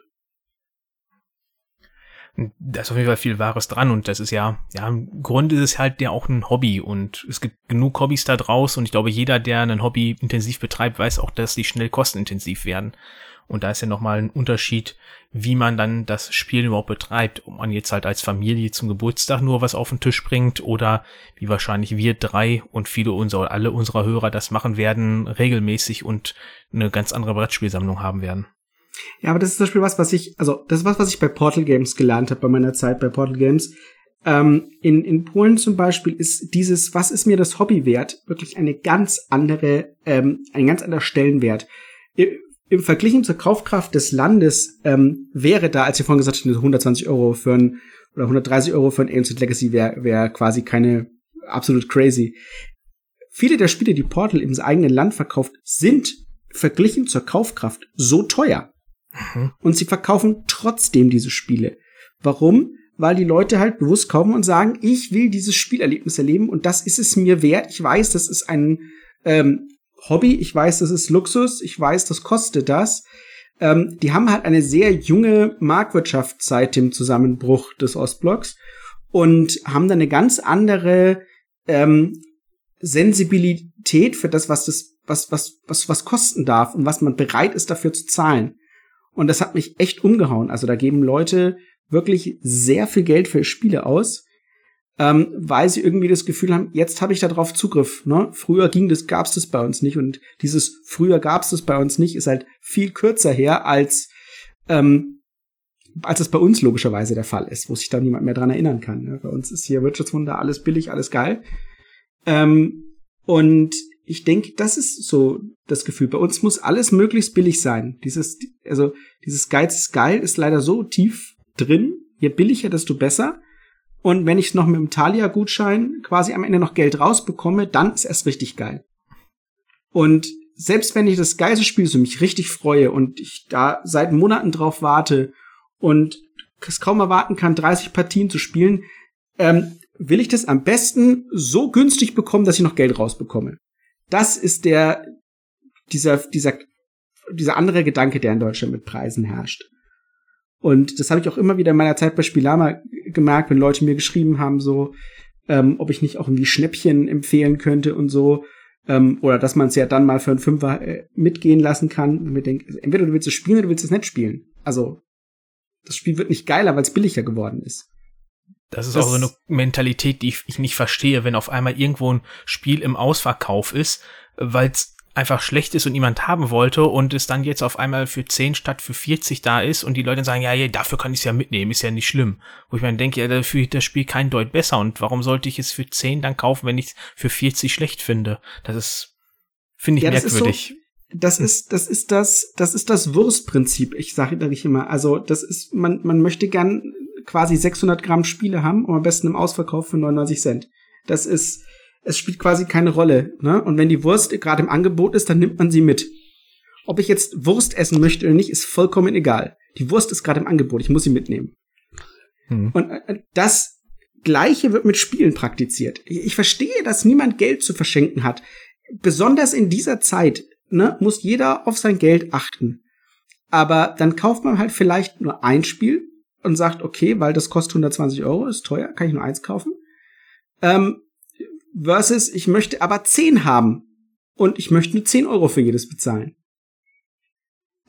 da ist auf jeden Fall viel Wahres dran und das ist ja, ja, im Grunde ist es halt ja auch ein Hobby und es gibt genug Hobbys da draußen und ich glaube, jeder, der ein Hobby intensiv betreibt, weiß auch, dass die schnell kostenintensiv werden. Und da ist ja nochmal ein Unterschied, wie man dann das Spiel überhaupt betreibt. Ob man jetzt halt als Familie zum Geburtstag nur was auf den Tisch bringt oder wie wahrscheinlich wir drei und viele unserer, alle unserer Hörer das machen werden, regelmäßig und eine ganz andere Brettspielsammlung haben werden. Ja, aber das ist zum Beispiel was, was ich, also das ist was, was ich bei Portal Games gelernt habe, bei meiner Zeit bei Portal Games. Ähm, in, in Polen zum Beispiel ist dieses, was ist mir das Hobby wert, wirklich eine ganz andere, ähm, ein ganz anderer Stellenwert. Im Vergleich zur Kaufkraft des Landes ähm, wäre da, als ihr vorhin gesagt habt, 120 Euro für ein oder 130 Euro für ein Ancient Legacy wäre wär quasi keine absolut crazy. Viele der Spiele, die Portal im eigenen Land verkauft, sind verglichen zur Kaufkraft so teuer, Mhm. Und sie verkaufen trotzdem diese Spiele. Warum? Weil die Leute halt bewusst kommen und sagen, ich will dieses Spielerlebnis erleben und das ist es mir wert. Ich weiß, das ist ein, ähm, Hobby, ich weiß, das ist Luxus, ich weiß, das kostet das. Ähm, die haben halt eine sehr junge Marktwirtschaft seit dem Zusammenbruch des Ostblocks und haben dann eine ganz andere ähm, Sensibilität für das, was das, was, was, was, was kosten darf und was man bereit ist dafür zu zahlen. Und das hat mich echt umgehauen. Also da geben Leute wirklich sehr viel Geld für Spiele aus ähm, weil sie irgendwie das Gefühl haben, jetzt habe ich darauf Zugriff. Ne? Früher ging das, gab's das bei uns nicht und dieses früher gab's das bei uns nicht ist halt viel kürzer her als ähm, als es bei uns logischerweise der Fall ist, wo sich da niemand mehr dran erinnern kann. Ne? Bei uns ist hier Wirtschaftswunder alles billig, alles geil. Ähm, und ich denke, das ist so das Gefühl. Bei uns muss alles möglichst billig sein. Dieses, also dieses Geiz ist geil ist leider so tief drin. Je billiger, desto besser. Und wenn ich noch mit dem Thalia-Gutschein quasi am Ende noch Geld rausbekomme, dann ist erst richtig geil. Und selbst wenn ich das geilste Spiel so mich richtig freue und ich da seit Monaten drauf warte und es kaum erwarten kann, 30 Partien zu spielen, ähm, will ich das am besten so günstig bekommen, dass ich noch Geld rausbekomme. Das ist der, dieser, dieser, dieser andere Gedanke, der in Deutschland mit Preisen herrscht. Und das habe ich auch immer wieder in meiner Zeit bei Spielama gemerkt, wenn Leute mir geschrieben haben, so, ähm, ob ich nicht auch irgendwie Schnäppchen empfehlen könnte und so. Ähm, oder dass man es ja dann mal für einen Fünfer äh, mitgehen lassen kann. Und mir denkt, also entweder du willst es spielen oder du willst es nicht spielen. Also, das Spiel wird nicht geiler, weil es billiger geworden ist. Das ist das auch so eine Mentalität, die ich, ich nicht verstehe, wenn auf einmal irgendwo ein Spiel im Ausverkauf ist, weil es einfach schlecht ist und niemand haben wollte und es dann jetzt auf einmal für 10 statt für 40 da ist und die Leute sagen, ja, ja dafür kann ich es ja mitnehmen, ist ja nicht schlimm. Wo ich mir denke, ja, dafür das Spiel kein Deut besser und warum sollte ich es für 10 dann kaufen, wenn ich es für 40 schlecht finde? Das ist, finde ich ja, merkwürdig. Das ist, das ist das, das ist das Wurstprinzip. Ich sage da nicht immer. Also, das ist, man, man möchte gern quasi 600 Gramm Spiele haben und am besten im Ausverkauf für 99 Cent. Das ist, es spielt quasi keine Rolle. Ne? Und wenn die Wurst gerade im Angebot ist, dann nimmt man sie mit. Ob ich jetzt Wurst essen möchte oder nicht, ist vollkommen egal. Die Wurst ist gerade im Angebot, ich muss sie mitnehmen. Hm. Und äh, das Gleiche wird mit Spielen praktiziert. Ich verstehe, dass niemand Geld zu verschenken hat. Besonders in dieser Zeit ne, muss jeder auf sein Geld achten. Aber dann kauft man halt vielleicht nur ein Spiel und sagt, okay, weil das kostet 120 Euro, ist teuer, kann ich nur eins kaufen. Ähm, versus ich möchte aber 10 haben und ich möchte nur 10 Euro für jedes bezahlen.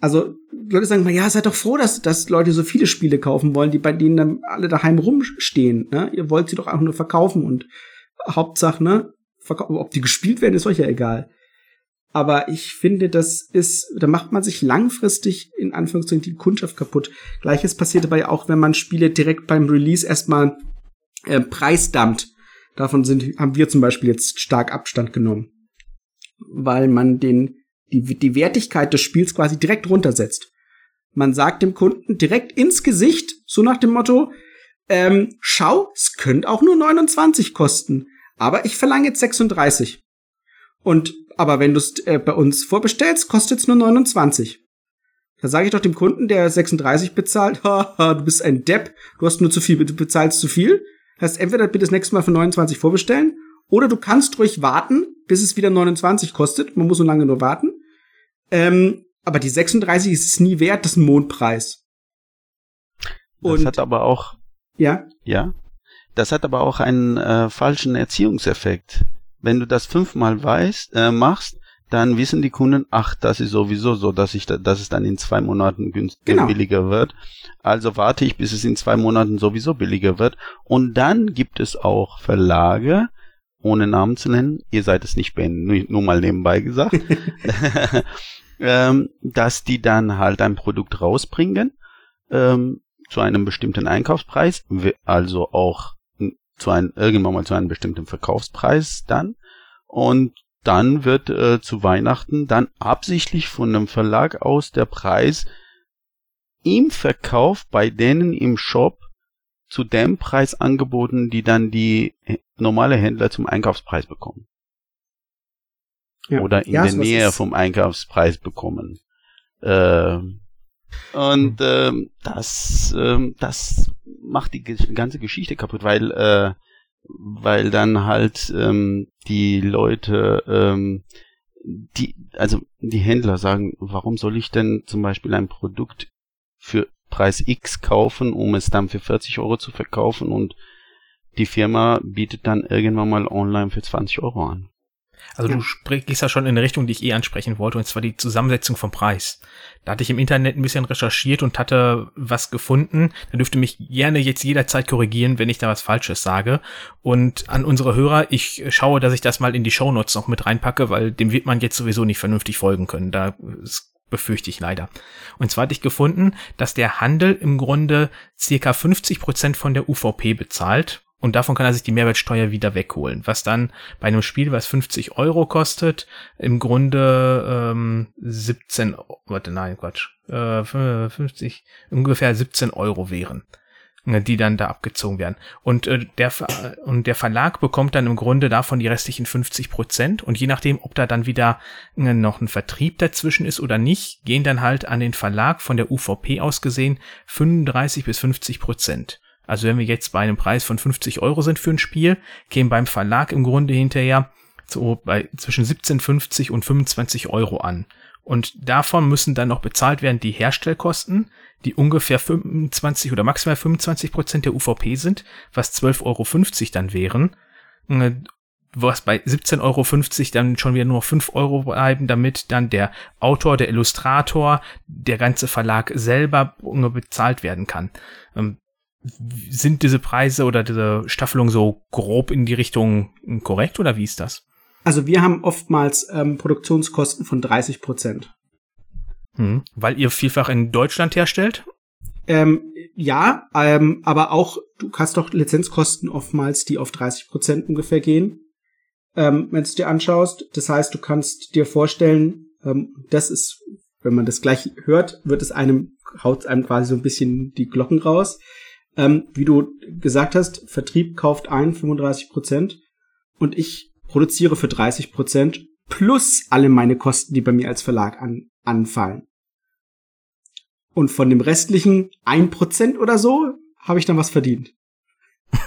Also Leute sagen mal, ja, seid doch froh, dass, dass Leute so viele Spiele kaufen wollen, die bei denen dann alle daheim rumstehen. Ne? Ihr wollt sie doch einfach nur verkaufen und Hauptsache, ne, ob die gespielt werden, ist euch ja egal. Aber ich finde, das ist, da macht man sich langfristig in Anführungszeichen die Kundschaft kaputt. Gleiches passiert dabei auch, wenn man Spiele direkt beim Release erstmal äh, preisdammt. Davon sind, haben wir zum Beispiel jetzt stark Abstand genommen. Weil man den, die, die Wertigkeit des Spiels quasi direkt runtersetzt. Man sagt dem Kunden direkt ins Gesicht, so nach dem Motto, ähm, schau, es könnte auch nur 29 kosten, aber ich verlange jetzt 36. Und aber wenn du es äh, bei uns vorbestellst, kostet es nur 29. Da sage ich doch dem Kunden, der 36 bezahlt, haha, du bist ein Depp, du hast nur zu viel, du bezahlst zu viel. Heißt, entweder bitte das nächste Mal für 29 vorbestellen oder du kannst ruhig warten, bis es wieder 29 kostet. Man muss so lange nur warten. Ähm, aber die 36 ist es nie wert, das ist ein Mondpreis. Und, das hat aber auch. Ja? Ja. Das hat aber auch einen äh, falschen Erziehungseffekt. Wenn du das fünfmal weißt, äh, machst, dann wissen die Kunden, ach, das ist sowieso so, dass ich, da, dass es dann in zwei Monaten günstiger genau. billiger wird. Also warte ich, bis es in zwei Monaten sowieso billiger wird. Und dann gibt es auch Verlage, ohne Namen zu nennen, ihr seid es nicht Ben, nur, nur mal nebenbei gesagt, ähm, dass die dann halt ein Produkt rausbringen ähm, zu einem bestimmten Einkaufspreis, also auch zu einem, irgendwann mal zu einem bestimmten Verkaufspreis dann. Und dann wird äh, zu Weihnachten dann absichtlich von einem Verlag aus der Preis im Verkauf bei denen im Shop zu dem Preis angeboten, die dann die normale Händler zum Einkaufspreis bekommen. Ja. Oder in ja, der Nähe vom Einkaufspreis bekommen. Äh, und äh, das, äh, das macht die ganze Geschichte kaputt, weil äh, weil dann halt ähm, die Leute, ähm, die, also die Händler sagen, warum soll ich denn zum Beispiel ein Produkt für Preis X kaufen, um es dann für 40 Euro zu verkaufen und die Firma bietet dann irgendwann mal online für 20 Euro an. Also ja. du sprichst ja schon in eine Richtung, die ich eh ansprechen wollte, und zwar die Zusammensetzung vom Preis. Da hatte ich im Internet ein bisschen recherchiert und hatte was gefunden. Da dürfte mich gerne jetzt jederzeit korrigieren, wenn ich da was Falsches sage. Und an unsere Hörer, ich schaue, dass ich das mal in die Shownotes noch mit reinpacke, weil dem wird man jetzt sowieso nicht vernünftig folgen können. Da befürchte ich leider. Und zwar hatte ich gefunden, dass der Handel im Grunde circa 50 Prozent von der UVP bezahlt und davon kann er sich die Mehrwertsteuer wieder wegholen. Was dann bei einem Spiel, was 50 Euro kostet, im Grunde ähm, 17, warte, nein, Quatsch, äh, 50, ungefähr 17 Euro wären ne, die dann da abgezogen werden. Und, äh, der, und der Verlag bekommt dann im Grunde davon die restlichen 50 Prozent. Und je nachdem, ob da dann wieder äh, noch ein Vertrieb dazwischen ist oder nicht, gehen dann halt an den Verlag von der UVP aus gesehen 35 bis 50 Prozent. Also wenn wir jetzt bei einem Preis von 50 Euro sind für ein Spiel, kämen beim Verlag im Grunde hinterher so bei zwischen 17,50 und 25 Euro an. Und davon müssen dann noch bezahlt werden die Herstellkosten, die ungefähr 25 oder maximal 25 Prozent der UVP sind, was 12,50 Euro dann wären. Äh, was bei 17,50 Euro dann schon wieder nur 5 Euro bleiben, damit dann der Autor, der Illustrator, der ganze Verlag selber bezahlt werden kann. Sind diese Preise oder diese Staffelung so grob in die Richtung korrekt oder wie ist das? Also wir haben oftmals ähm, Produktionskosten von 30 Prozent. Hm, weil ihr vielfach in Deutschland herstellt? Ähm, ja, ähm, aber auch, du hast doch Lizenzkosten oftmals, die auf 30 Prozent ungefähr gehen, ähm, wenn du dir anschaust. Das heißt, du kannst dir vorstellen, ähm, das ist, wenn man das gleich hört, wird es einem, haut einem quasi so ein bisschen die Glocken raus. Ähm, wie du gesagt hast, Vertrieb kauft ein 35 Prozent und ich produziere für 30 Prozent plus alle meine Kosten, die bei mir als Verlag an, anfallen. Und von dem restlichen ein Prozent oder so habe ich dann was verdient.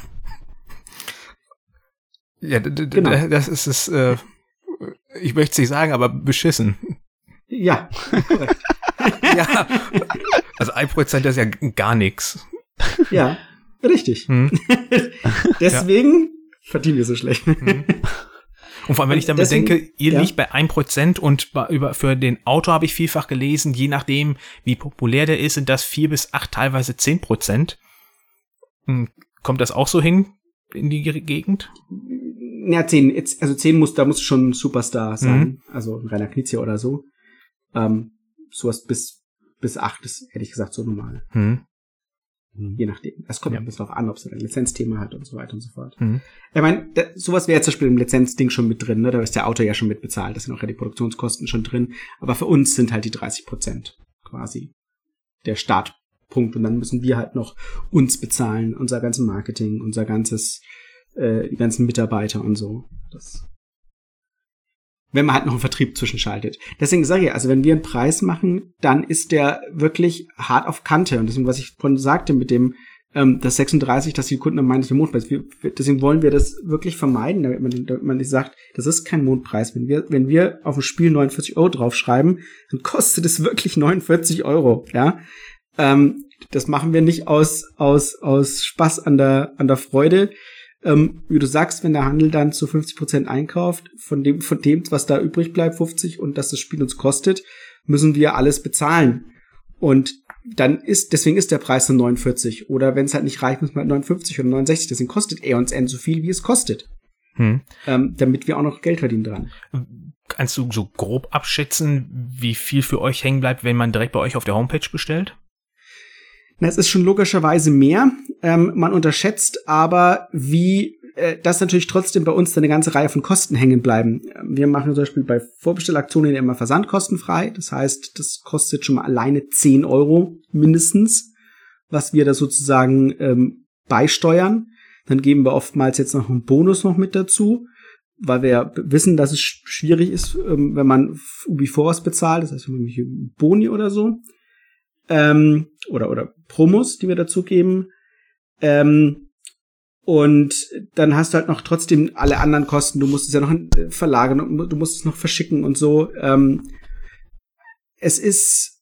Ja, genau. das ist es, äh, ich möchte es nicht sagen, aber beschissen. Ja, korrekt. ja, also ein Prozent ist ja gar nichts. Ja, richtig. Hm. Deswegen ja. verdienen wir so schlecht. Hm. Und vor allem, wenn ich damit Deswegen, denke, ihr ja. liegt bei 1% und über, für den Autor habe ich vielfach gelesen, je nachdem, wie populär der ist, sind das 4 bis 8, teilweise 10%. Hm, kommt das auch so hin in die Gegend? Ja, 10, also 10 muss, da muss schon ein Superstar sein. Mhm. Also Rainer Knizia oder so. Ähm, sowas bis, bis 8 ist, hätte ich gesagt, so normal. Mhm. Mhm. Je nachdem. Es kommt ja ein bisschen darauf an, ob es ein Lizenzthema hat und so weiter und so fort. Mhm. Ich meine, sowas wäre zum Beispiel im Lizenzding schon mit drin, ne? Da ist der Autor ja schon mit bezahlt, da sind auch ja die Produktionskosten schon drin. Aber für uns sind halt die 30 Prozent quasi der Startpunkt. Und dann müssen wir halt noch uns bezahlen, unser ganzes Marketing, unser ganzes, äh, die ganzen Mitarbeiter und so. Das wenn man halt noch einen Vertrieb zwischenschaltet. Deswegen sage ich, also wenn wir einen Preis machen, dann ist der wirklich hart auf Kante. Und deswegen, was ich vorhin sagte mit dem, ähm, das 36, dass die Kunden das ist Mondpreis. Wir, deswegen wollen wir das wirklich vermeiden, damit man, damit man nicht sagt, das ist kein Mondpreis. Wenn wir, wenn wir auf ein Spiel 49 Euro draufschreiben, dann kostet es wirklich 49 Euro, ja. Ähm, das machen wir nicht aus, aus, aus Spaß an der, an der Freude, ähm, wie du sagst, wenn der Handel dann zu 50 Prozent einkauft, von dem, von dem, was da übrig bleibt, 50 und dass das Spiel uns kostet, müssen wir alles bezahlen. Und dann ist, deswegen ist der Preis dann 49. Oder wenn es halt nicht reicht, müssen wir halt 59 oder 69. Deswegen kostet er uns N so viel, wie es kostet. Hm. Ähm, damit wir auch noch Geld verdienen dran. Kannst du so grob abschätzen, wie viel für euch hängen bleibt, wenn man direkt bei euch auf der Homepage bestellt? Na, es ist schon logischerweise mehr. Ähm, man unterschätzt aber, wie äh, das natürlich trotzdem bei uns eine ganze Reihe von Kosten hängen bleiben. Wir machen zum Beispiel bei Vorbestellaktionen immer Versand kostenfrei. Das heißt, das kostet schon mal alleine 10 Euro mindestens, was wir da sozusagen ähm, beisteuern. Dann geben wir oftmals jetzt noch einen Bonus noch mit dazu, weil wir wissen, dass es schwierig ist, ähm, wenn man Ubiforos bezahlt, das heißt Boni oder so ähm, oder, oder Promos, die wir dazu geben. Ähm, Und dann hast du halt noch trotzdem alle anderen Kosten. Du musst es ja noch verlagern, du musst es noch verschicken und so. Ähm, es ist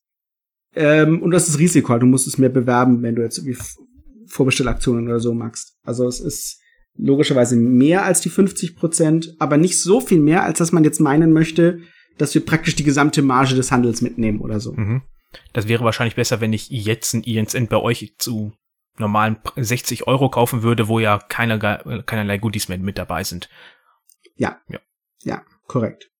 ähm, und das ist Risiko. Du musst es mehr bewerben, wenn du jetzt irgendwie Vorbestellaktionen oder so magst. Also es ist logischerweise mehr als die 50 Prozent, aber nicht so viel mehr, als dass man jetzt meinen möchte, dass wir praktisch die gesamte Marge des Handels mitnehmen oder so. Mhm. Das wäre wahrscheinlich besser, wenn ich jetzt ein INSN bei euch zu normalen 60 Euro kaufen würde, wo ja keinerlei, keinerlei Goodies mehr mit dabei sind. Ja. Ja, ja korrekt.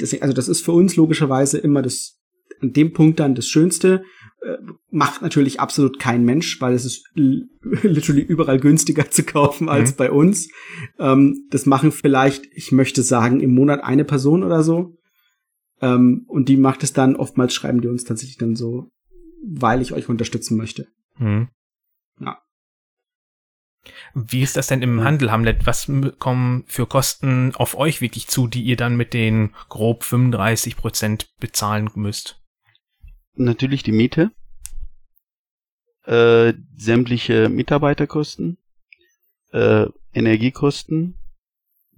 Deswegen, also das ist für uns logischerweise immer das, an dem Punkt dann das Schönste. Äh, macht natürlich absolut kein Mensch, weil es ist literally überall günstiger zu kaufen als mhm. bei uns. Ähm, das machen vielleicht, ich möchte sagen, im Monat eine Person oder so. Ähm, und die macht es dann, oftmals schreiben die uns tatsächlich dann so, weil ich euch unterstützen möchte. Mhm. Ja. Wie ist das denn im Handel, Hamlet? Was kommen für Kosten auf euch wirklich zu, die ihr dann mit den grob 35 Prozent bezahlen müsst? Natürlich die Miete, äh, sämtliche Mitarbeiterkosten, äh, Energiekosten,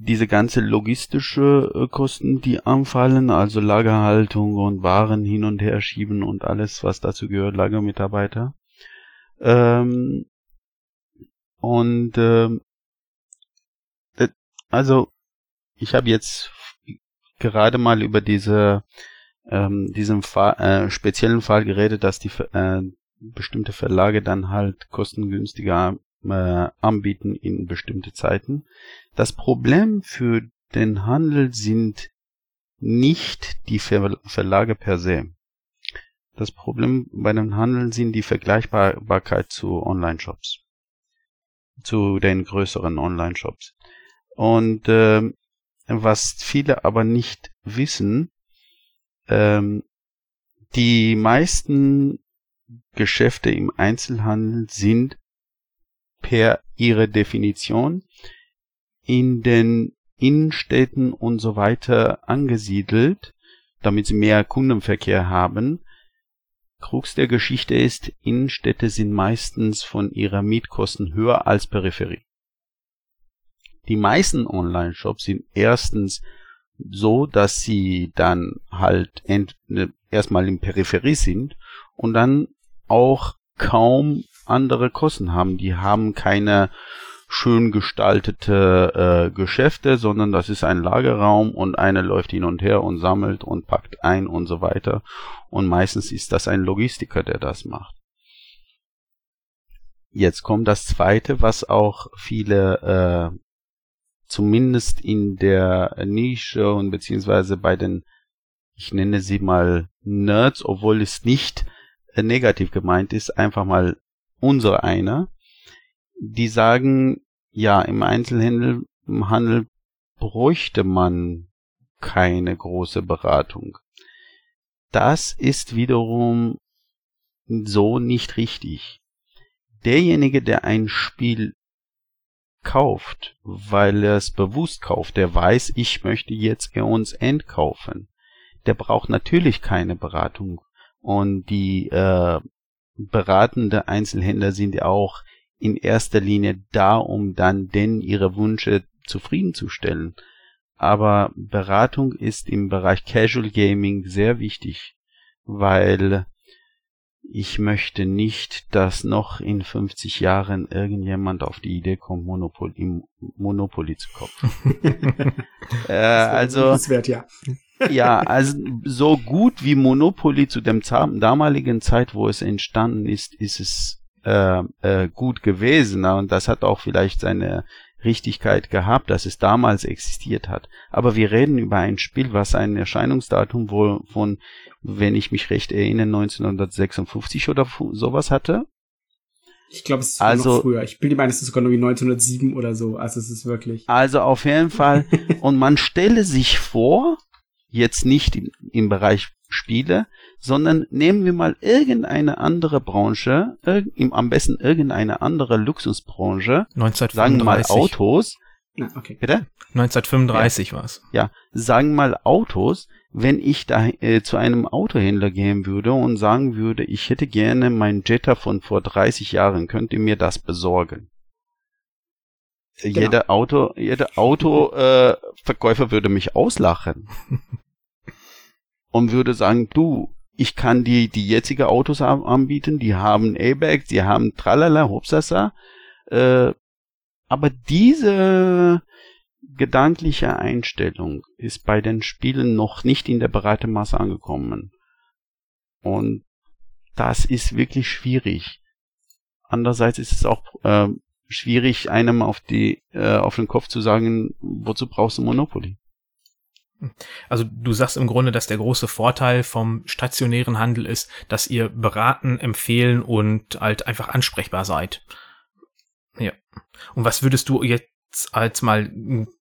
diese ganze logistische äh, Kosten, die anfallen, also Lagerhaltung und Waren hin und her schieben und alles, was dazu gehört, Lagermitarbeiter. Ähm, und ähm, also ich habe jetzt gerade mal über diese ähm, diesem Fall, äh, speziellen Fall geredet, dass die äh, bestimmte Verlage dann halt kostengünstiger äh, anbieten in bestimmte Zeiten. Das Problem für den Handel sind nicht die Ver Verlage per se. Das Problem bei dem Handel sind die Vergleichbarkeit zu Online-Shops. Zu den größeren Online-Shops. Und äh, was viele aber nicht wissen, ähm, die meisten Geschäfte im Einzelhandel sind per ihrer Definition in den Innenstädten und so weiter angesiedelt, damit sie mehr Kundenverkehr haben. Krux der Geschichte ist, Innenstädte sind meistens von ihrer Mietkosten höher als Peripherie. Die meisten Online-Shops sind erstens so, dass sie dann halt ne, erstmal in Peripherie sind und dann auch kaum andere Kosten haben. Die haben keine schön gestaltete äh, Geschäfte, sondern das ist ein Lagerraum und einer läuft hin und her und sammelt und packt ein und so weiter. Und meistens ist das ein Logistiker, der das macht. Jetzt kommt das zweite, was auch viele äh, zumindest in der Nische und beziehungsweise bei den, ich nenne sie mal Nerds, obwohl es nicht äh, negativ gemeint ist, einfach mal unsere einer, die sagen, ja, im Einzelhandel Handel bräuchte man keine große Beratung. Das ist wiederum so nicht richtig. Derjenige, der ein Spiel kauft, weil er es bewusst kauft, der weiß, ich möchte jetzt uns entkaufen, der braucht natürlich keine Beratung. Und die äh, beratende Einzelhändler sind ja auch in erster Linie da, um dann denn ihre Wünsche zufriedenzustellen. Aber Beratung ist im Bereich Casual Gaming sehr wichtig, weil ich möchte nicht, dass noch in 50 Jahren irgendjemand auf die Idee kommt, Monopoly, Monopoly zu kaufen. äh, also, wert, ja. Ja, also so gut wie Monopoly zu dem damaligen Zeit, wo es entstanden ist, ist es äh, äh, gut gewesen. Und das hat auch vielleicht seine Richtigkeit gehabt, dass es damals existiert hat. Aber wir reden über ein Spiel, was ein Erscheinungsdatum wohl von, wenn ich mich recht erinnere, 1956 oder sowas hatte. Ich glaube, es ist also, noch früher. Ich bilde mir ein, es ist sogar nur wie 1907 oder so. Also es ist wirklich. Also auf jeden Fall. und man stelle sich vor, jetzt nicht im, im Bereich Spiele, sondern nehmen wir mal irgendeine andere Branche, im, am besten irgendeine andere Luxusbranche, 1935. sagen wir mal Autos. Na, okay. Bitte? 1935 ja. war's. Ja, sagen wir mal Autos. Wenn ich da äh, zu einem Autohändler gehen würde und sagen würde, ich hätte gerne meinen Jetta von vor 30 Jahren, könnt ihr mir das besorgen? Genau. Jeder Auto, jeder Autoverkäufer äh, würde mich auslachen und würde sagen, du, ich kann die die jetzige Autos anbieten, die haben Airbags, die haben Tralala, Hopsasa, äh, aber diese gedankliche Einstellung ist bei den Spielen noch nicht in der breiten Masse angekommen. Und das ist wirklich schwierig. Andererseits ist es auch äh, schwierig, einem auf die äh, auf den Kopf zu sagen, wozu brauchst du Monopoly? Also du sagst im Grunde, dass der große Vorteil vom stationären Handel ist, dass ihr beraten, empfehlen und halt einfach ansprechbar seid. Ja. Und was würdest du jetzt als mal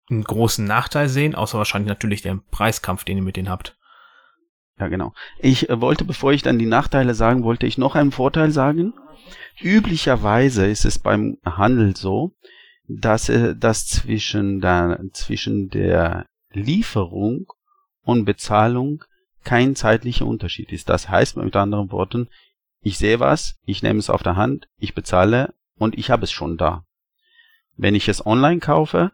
einen großen Nachteil sehen, außer wahrscheinlich natürlich der Preiskampf, den ihr mit denen habt? Ja, genau. Ich äh, wollte, bevor ich dann die Nachteile sagen, wollte ich noch einen Vorteil sagen. Üblicherweise ist es beim Handel so, dass, äh, dass zwischen, der, zwischen der Lieferung und Bezahlung kein zeitlicher Unterschied ist. Das heißt mit anderen Worten, ich sehe was, ich nehme es auf der Hand, ich bezahle und ich habe es schon da. Wenn ich es online kaufe,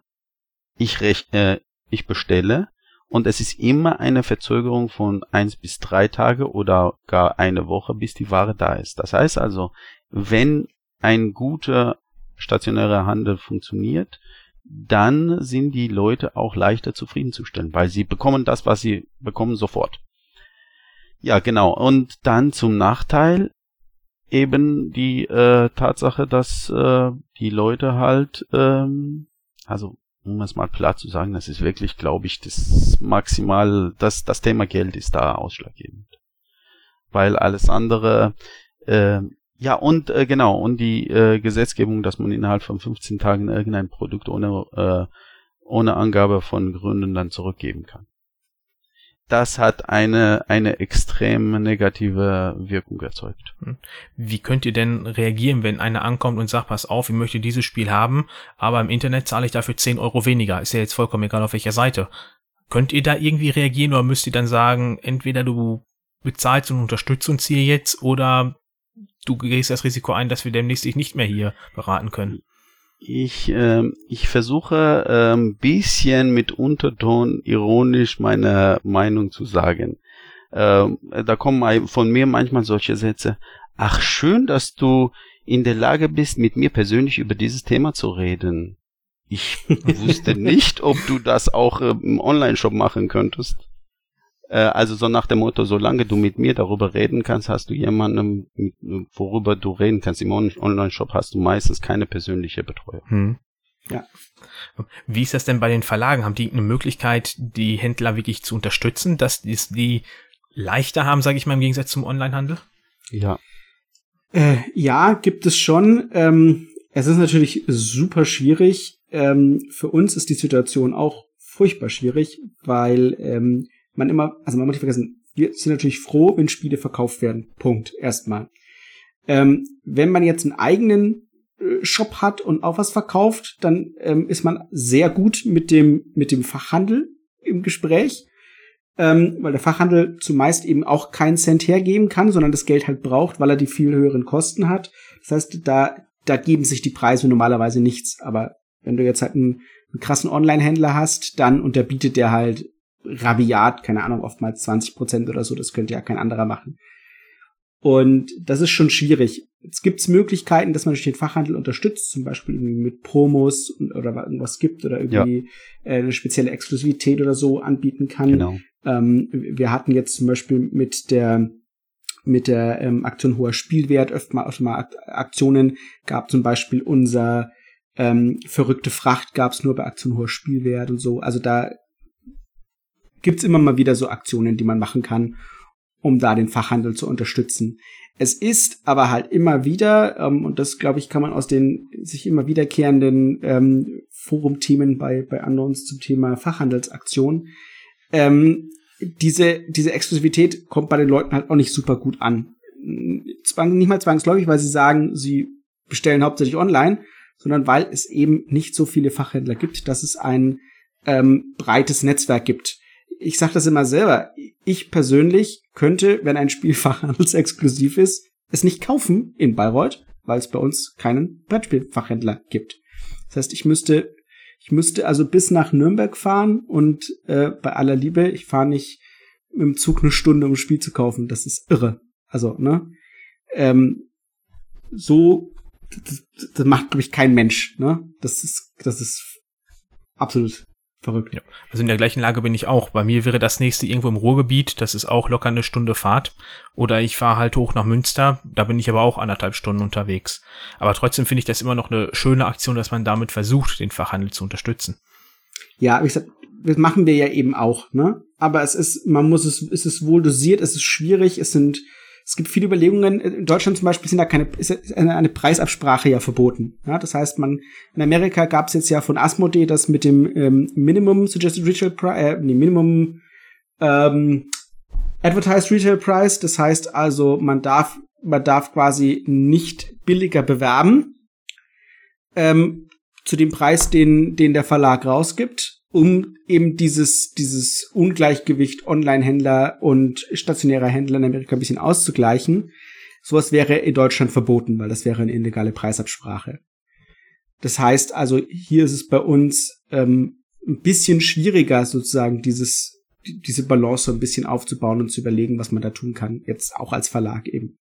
ich, äh, ich bestelle und es ist immer eine Verzögerung von eins bis drei Tage oder gar eine Woche, bis die Ware da ist. Das heißt also, wenn ein guter stationärer Handel funktioniert, dann sind die Leute auch leichter zufriedenzustellen, weil sie bekommen das, was sie bekommen, sofort. Ja, genau. Und dann zum Nachteil eben die äh, Tatsache, dass äh, die Leute halt, ähm, also um es mal klar zu sagen, das ist wirklich, glaube ich, das maximal, das, das Thema Geld ist da ausschlaggebend. Weil alles andere, äh, ja, und äh, genau, und die äh, Gesetzgebung, dass man innerhalb von 15 Tagen irgendein Produkt ohne, äh, ohne Angabe von Gründen dann zurückgeben kann. Das hat eine, eine extrem negative Wirkung erzeugt. Hm. Wie könnt ihr denn reagieren, wenn einer ankommt und sagt, pass auf, ich möchte dieses Spiel haben, aber im Internet zahle ich dafür 10 Euro weniger. Ist ja jetzt vollkommen egal, auf welcher Seite. Könnt ihr da irgendwie reagieren oder müsst ihr dann sagen, entweder du bezahlst und unterstützt uns hier jetzt oder du gehst das Risiko ein, dass wir demnächst dich nicht mehr hier beraten können. Ich, äh, ich versuche ein ähm, bisschen mit Unterton ironisch meine Meinung zu sagen. Ähm, da kommen von mir manchmal solche Sätze. Ach, schön, dass du in der Lage bist, mit mir persönlich über dieses Thema zu reden. Ich wusste nicht, ob du das auch äh, im Online-Shop machen könntest. Äh, also so nach dem Motto, solange du mit mir darüber reden kannst, hast du jemanden, worüber du reden kannst. Im Online-Shop hast du meistens keine persönliche Betreuung. Hm. Ja. Wie ist das denn bei den Verlagen? Haben die eine Möglichkeit, die Händler wirklich zu unterstützen, dass die leichter haben, sage ich mal, im Gegensatz zum Onlinehandel? Ja. Äh, ja, gibt es schon. Ähm, es ist natürlich super schwierig. Ähm, für uns ist die Situation auch furchtbar schwierig, weil ähm, man immer, also man muss nicht vergessen, wir sind natürlich froh, wenn Spiele verkauft werden. Punkt. Erstmal. Ähm, wenn man jetzt einen eigenen äh, Shop hat und auch was verkauft, dann ähm, ist man sehr gut mit dem, mit dem Fachhandel im Gespräch. Ähm, weil der Fachhandel zumeist eben auch keinen Cent hergeben kann, sondern das Geld halt braucht, weil er die viel höheren Kosten hat. Das heißt, da, da geben sich die Preise normalerweise nichts. Aber wenn du jetzt halt einen, einen krassen Online-Händler hast, dann unterbietet der halt rabiat, keine Ahnung, oftmals 20 Prozent oder so, das könnte ja kein anderer machen. Und das ist schon schwierig. Es gibt Möglichkeiten, dass man durch den Fachhandel unterstützt, zum Beispiel irgendwie mit Promos oder irgendwas gibt oder irgendwie ja. Äh, eine spezielle Exklusivität oder so anbieten kann. Genau. Ähm, wir hatten jetzt zum Beispiel mit der mit der ähm, Aktion hoher Spielwert öfter mal, öfter mal Aktionen gab zum Beispiel unser ähm, verrückte Fracht gab's nur bei Aktion hoher Spielwert und so. Also da gibt's immer mal wieder so Aktionen, die man machen kann, um da den Fachhandel zu unterstützen. Es ist aber halt immer wieder, ähm, und das glaube ich, kann man aus den sich immer wiederkehrenden ähm, Forumthemen bei, bei Andons zum Thema Fachhandelsaktion, ähm, diese, diese Exklusivität kommt bei den Leuten halt auch nicht super gut an. Zwang, nicht mal zwangsläufig, weil sie sagen, sie bestellen hauptsächlich online, sondern weil es eben nicht so viele Fachhändler gibt, dass es ein ähm, breites Netzwerk gibt ich sage das immer selber, ich persönlich könnte, wenn ein Spiel fachhandelsexklusiv ist, es nicht kaufen in Bayreuth, weil es bei uns keinen Brettspielfachhändler gibt. Das heißt, ich müsste, ich müsste also bis nach Nürnberg fahren und äh, bei aller Liebe, ich fahre nicht mit dem Zug eine Stunde, um ein Spiel zu kaufen. Das ist irre. Also, ne? Ähm, so, das, das macht, glaube ich, kein Mensch, ne? Das ist, das ist absolut verrückt. Ja. Also in der gleichen Lage bin ich auch. Bei mir wäre das nächste irgendwo im Ruhrgebiet, das ist auch locker eine Stunde Fahrt. Oder ich fahre halt hoch nach Münster, da bin ich aber auch anderthalb Stunden unterwegs. Aber trotzdem finde ich das immer noch eine schöne Aktion, dass man damit versucht, den Fachhandel zu unterstützen. Ja, wie gesagt, das machen wir ja eben auch, ne? Aber es ist, man muss es, es ist wohl dosiert, es ist schwierig, es sind, es gibt viele Überlegungen. In Deutschland zum Beispiel sind da keine, ist eine, eine Preisabsprache ja verboten. Ja, das heißt, man in Amerika gab es jetzt ja von Asmodee das mit dem ähm, Minimum Suggested Retail Price, äh, nee, Minimum ähm, Advertised Retail Price. Das heißt also, man darf, man darf quasi nicht billiger bewerben ähm, zu dem Preis, den, den der Verlag rausgibt um eben dieses, dieses Ungleichgewicht Online-Händler und stationärer Händler in Amerika ein bisschen auszugleichen. Sowas wäre in Deutschland verboten, weil das wäre eine illegale Preisabsprache. Das heißt also, hier ist es bei uns ähm, ein bisschen schwieriger, sozusagen dieses, diese Balance so ein bisschen aufzubauen und zu überlegen, was man da tun kann, jetzt auch als Verlag eben.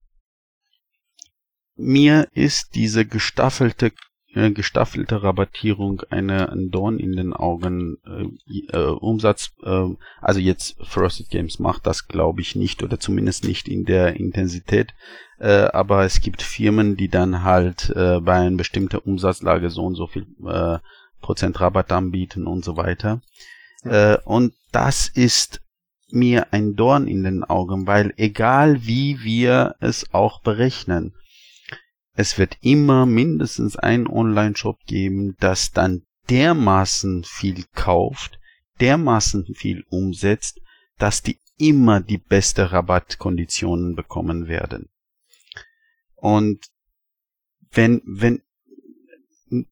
Mir ist diese gestaffelte gestaffelte Rabattierung eine ein Dorn in den Augen äh, äh, Umsatz äh, also jetzt Frosted Games macht das glaube ich nicht oder zumindest nicht in der Intensität äh, aber es gibt Firmen die dann halt äh, bei einer bestimmten Umsatzlage so und so viel äh, Prozent Rabatt anbieten und so weiter ja. äh, und das ist mir ein Dorn in den Augen weil egal wie wir es auch berechnen es wird immer mindestens einen Online-Shop geben, das dann dermaßen viel kauft, dermaßen viel umsetzt, dass die immer die beste Rabattkonditionen bekommen werden. Und wenn, wenn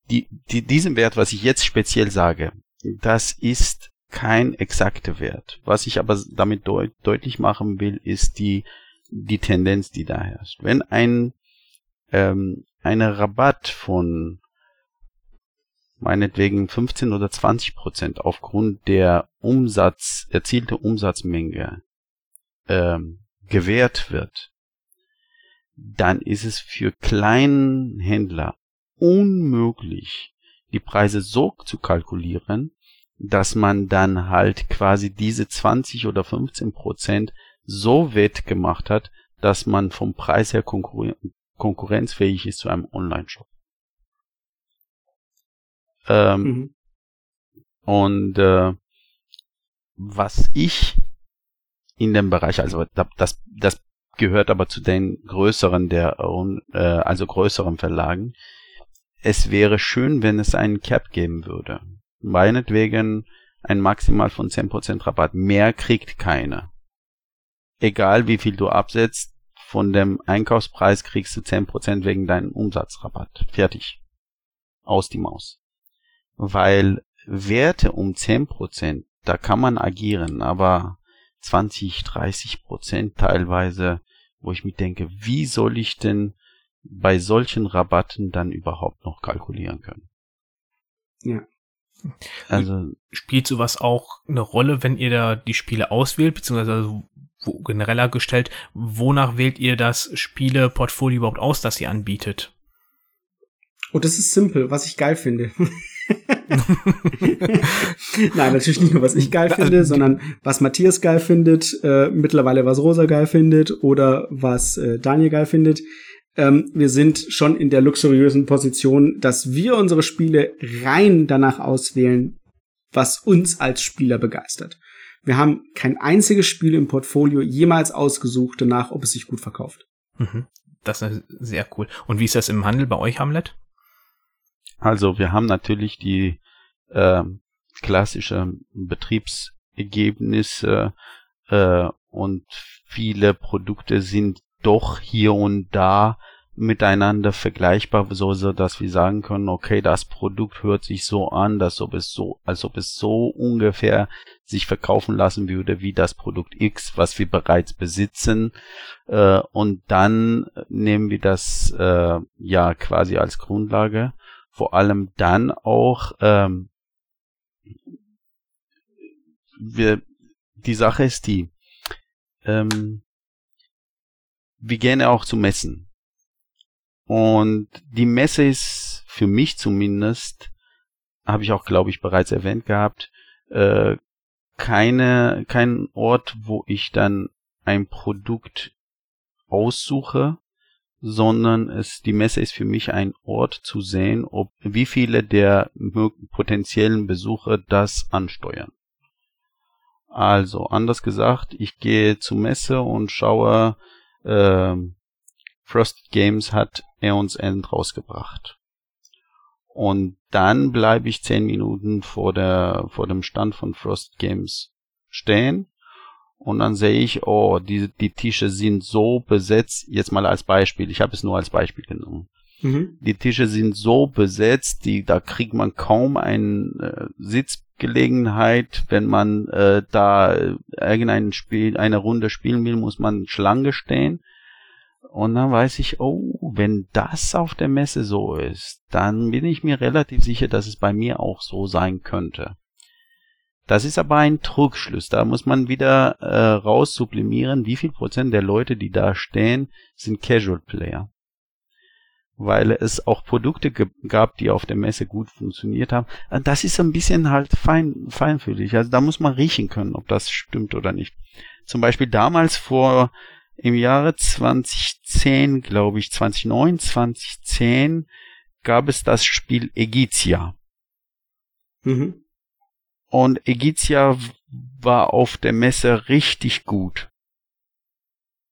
die, die, diesen Wert, was ich jetzt speziell sage, das ist kein exakter Wert. Was ich aber damit deut deutlich machen will, ist die, die Tendenz, die da herrscht. Wenn ein ähm, eine Rabatt von meinetwegen 15 oder 20 Prozent aufgrund der Umsatz, erzielte Umsatzmenge ähm, gewährt wird, dann ist es für kleinen Händler unmöglich, die Preise so zu kalkulieren, dass man dann halt quasi diese 20 oder 15 Prozent so wettgemacht hat, dass man vom Preis her konkurrieren, konkurrenzfähig ist zu einem Online-Shop. Ähm, mhm. Und äh, was ich in dem Bereich, also das, das gehört aber zu den größeren der, äh, also größeren Verlagen. Es wäre schön, wenn es einen Cap geben würde. Meinetwegen ein Maximal von 10% Rabatt. Mehr kriegt keiner. Egal wie viel du absetzt, von dem Einkaufspreis kriegst du 10% wegen deinem Umsatzrabatt. Fertig. Aus die Maus. Weil Werte um 10%, da kann man agieren, aber 20, 30% teilweise, wo ich mir denke, wie soll ich denn bei solchen Rabatten dann überhaupt noch kalkulieren können? Ja. Also spielt sowas auch eine Rolle, wenn ihr da die Spiele auswählt, beziehungsweise genereller gestellt, wonach wählt ihr das Spieleportfolio überhaupt aus, das ihr anbietet? Und das ist simpel, was ich geil finde. Nein, natürlich nicht nur, was ich geil finde, sondern was Matthias geil findet, äh, mittlerweile was Rosa geil findet oder was äh, Daniel geil findet. Ähm, wir sind schon in der luxuriösen Position, dass wir unsere Spiele rein danach auswählen, was uns als Spieler begeistert. Wir haben kein einziges Spiel im Portfolio jemals ausgesucht danach, ob es sich gut verkauft. Mhm. Das ist sehr cool. Und wie ist das im Handel bei euch, Hamlet? Also wir haben natürlich die äh, klassische Betriebsergebnisse äh, und viele Produkte sind doch hier und da miteinander vergleichbar, so, so dass wir sagen können, okay, das Produkt hört sich so an, dass ob es so, als ob es so ungefähr sich verkaufen lassen würde wie das Produkt X, was wir bereits besitzen. Äh, und dann nehmen wir das äh, ja quasi als Grundlage vor allem dann auch, ähm, wir, die Sache ist die, ähm, wir gehen ja auch zu Messen. Und die Messe ist für mich zumindest, habe ich auch, glaube ich, bereits erwähnt gehabt, äh, keine, kein Ort, wo ich dann ein Produkt aussuche, sondern es, die Messe ist für mich ein Ort zu sehen, ob, wie viele der potenziellen Besucher das ansteuern. Also, anders gesagt, ich gehe zur Messe und schaue, äh, Frosted Games hat Aeons End rausgebracht. Und dann bleibe ich zehn Minuten vor der, vor dem Stand von Frosted Games stehen. Und dann sehe ich, oh, die, die Tische sind so besetzt, jetzt mal als Beispiel, ich habe es nur als Beispiel genommen. Mhm. Die Tische sind so besetzt, die, da kriegt man kaum eine äh, Sitzgelegenheit. Wenn man äh, da irgendein Spiel, eine Runde spielen will, muss man Schlange stehen. Und dann weiß ich, oh, wenn das auf der Messe so ist, dann bin ich mir relativ sicher, dass es bei mir auch so sein könnte. Das ist aber ein Trugschluss. Da muss man wieder äh, raus sublimieren, wie viel Prozent der Leute, die da stehen, sind Casual Player. Weil es auch Produkte gab, die auf der Messe gut funktioniert haben. Das ist ein bisschen halt fein, feinfühlig. Also da muss man riechen können, ob das stimmt oder nicht. Zum Beispiel damals vor im Jahre 2010, glaube ich, 2009, 2010 gab es das Spiel Egizia. Mhm. Und Egizia war auf der Messe richtig gut.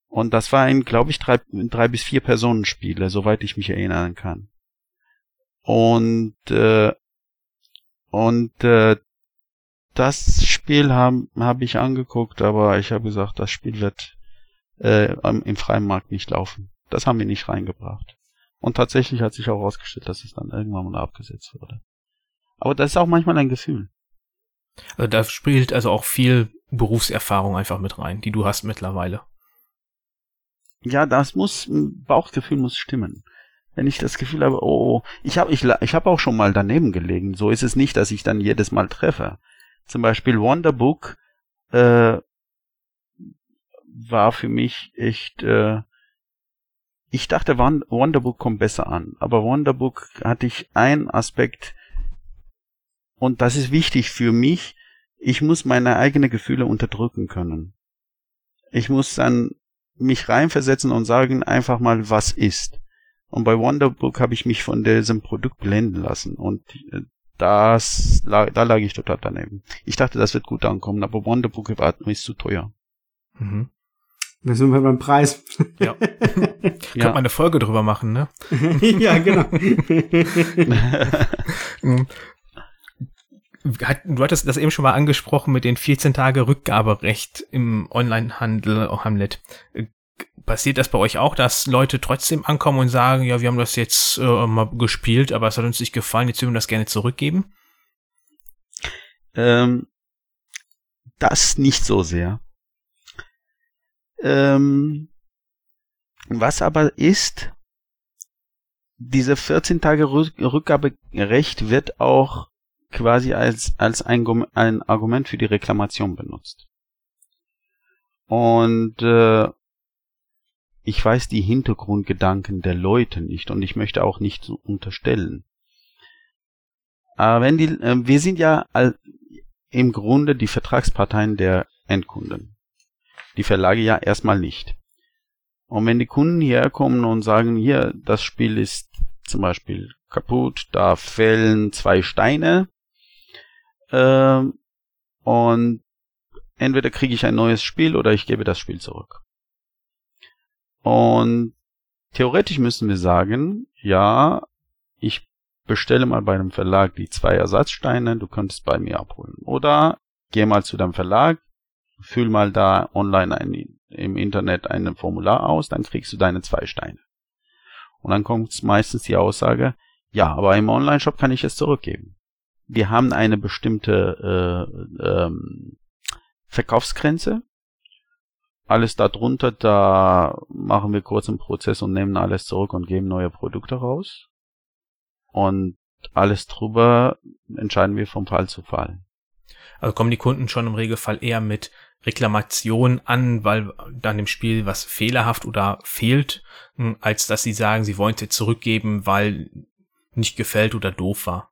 Und das war ein, glaube ich, drei, drei bis vier Personen Spiele, soweit ich mich erinnern kann. Und äh, und äh, das Spiel habe hab ich angeguckt, aber ich habe gesagt, das Spiel wird äh, im freien Markt nicht laufen. Das haben wir nicht reingebracht. Und tatsächlich hat sich auch herausgestellt, dass es dann irgendwann mal abgesetzt wurde. Aber das ist auch manchmal ein Gefühl. Also da spielt also auch viel Berufserfahrung einfach mit rein, die du hast mittlerweile. Ja, das muss, Bauchgefühl muss stimmen. Wenn ich das Gefühl habe, oh, oh ich habe ich, ich hab auch schon mal daneben gelegen. So ist es nicht, dass ich dann jedes Mal treffe. Zum Beispiel Wonderbook äh, war für mich echt, äh, ich dachte, Wonderbook kommt besser an, aber Wonderbook hatte ich einen Aspekt, und das ist wichtig für mich, ich muss meine eigenen Gefühle unterdrücken können. Ich muss dann mich reinversetzen und sagen einfach mal, was ist. Und bei Wonderbook habe ich mich von diesem Produkt blenden lassen und äh, das, da lag ich total daneben. Ich dachte, das wird gut ankommen, aber Wonderbook ist zu teuer. Mhm. Da sind wir beim Preis. Ja. Könnte ja. man eine Folge drüber machen, ne? ja, genau. du hattest das eben schon mal angesprochen mit den 14 Tage Rückgaberecht im Onlinehandel Hamlet. Passiert das bei euch auch, dass Leute trotzdem ankommen und sagen, ja, wir haben das jetzt äh, mal gespielt, aber es hat uns nicht gefallen, jetzt würden wir das gerne zurückgeben? Ähm, das nicht so sehr. Ähm, was aber ist, diese 14 Tage Rückgaberecht wird auch quasi als, als ein, ein Argument für die Reklamation benutzt. Und äh, ich weiß die Hintergrundgedanken der Leute nicht und ich möchte auch nicht unterstellen. Aber wenn die, äh, wir sind ja all, im Grunde die Vertragsparteien der Endkunden die Verlage ja erstmal nicht. Und wenn die Kunden hierher kommen und sagen, hier, das Spiel ist zum Beispiel kaputt, da fällen zwei Steine, äh, und entweder kriege ich ein neues Spiel oder ich gebe das Spiel zurück. Und theoretisch müssen wir sagen, ja, ich bestelle mal bei einem Verlag die zwei Ersatzsteine, du könntest bei mir abholen. Oder geh mal zu deinem Verlag, füll mal da online ein, im Internet ein Formular aus, dann kriegst du deine zwei Steine. Und dann kommt meistens die Aussage, ja, aber im Online-Shop kann ich es zurückgeben. Wir haben eine bestimmte äh, ähm, Verkaufsgrenze. Alles darunter, da machen wir kurz einen Prozess und nehmen alles zurück und geben neue Produkte raus. Und alles drüber entscheiden wir vom Fall zu Fall. Also kommen die Kunden schon im Regelfall eher mit Reklamation an, weil dann im Spiel was fehlerhaft oder fehlt, hm, als dass sie sagen, sie wollen es zurückgeben, weil nicht gefällt oder doof war.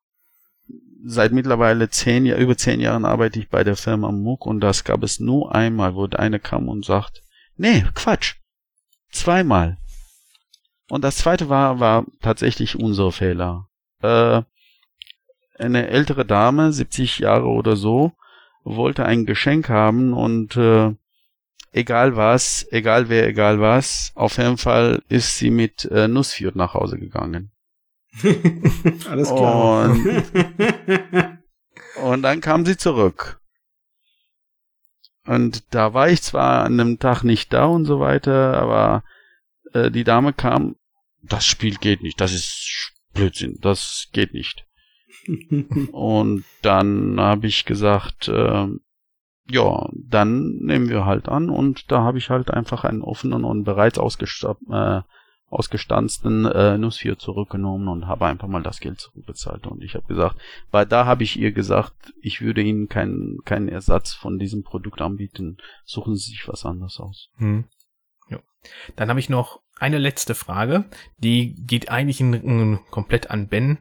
Seit mittlerweile zehn Jahren, über zehn Jahren arbeite ich bei der Firma Muck und das gab es nur einmal, wo eine kam und sagt, nee, Quatsch. Zweimal. Und das zweite war, war tatsächlich unser Fehler. Äh, eine ältere Dame, 70 Jahre oder so, wollte ein Geschenk haben und äh, egal was, egal wer, egal was, auf jeden Fall ist sie mit äh, Nussfjord nach Hause gegangen. Alles klar. Und, und dann kam sie zurück. Und da war ich zwar an einem Tag nicht da und so weiter, aber äh, die Dame kam, das Spiel geht nicht, das ist Blödsinn, das geht nicht. Und dann habe ich gesagt, äh, ja, dann nehmen wir halt an und da habe ich halt einfach einen offenen und bereits äh, ausgestanzten äh, Nussvier zurückgenommen und habe einfach mal das Geld zurückbezahlt. Und ich habe gesagt, weil da habe ich ihr gesagt, ich würde Ihnen keinen keinen Ersatz von diesem Produkt anbieten. Suchen Sie sich was anderes aus. Hm. Ja. Dann habe ich noch eine letzte Frage, die geht eigentlich in, in, komplett an Ben.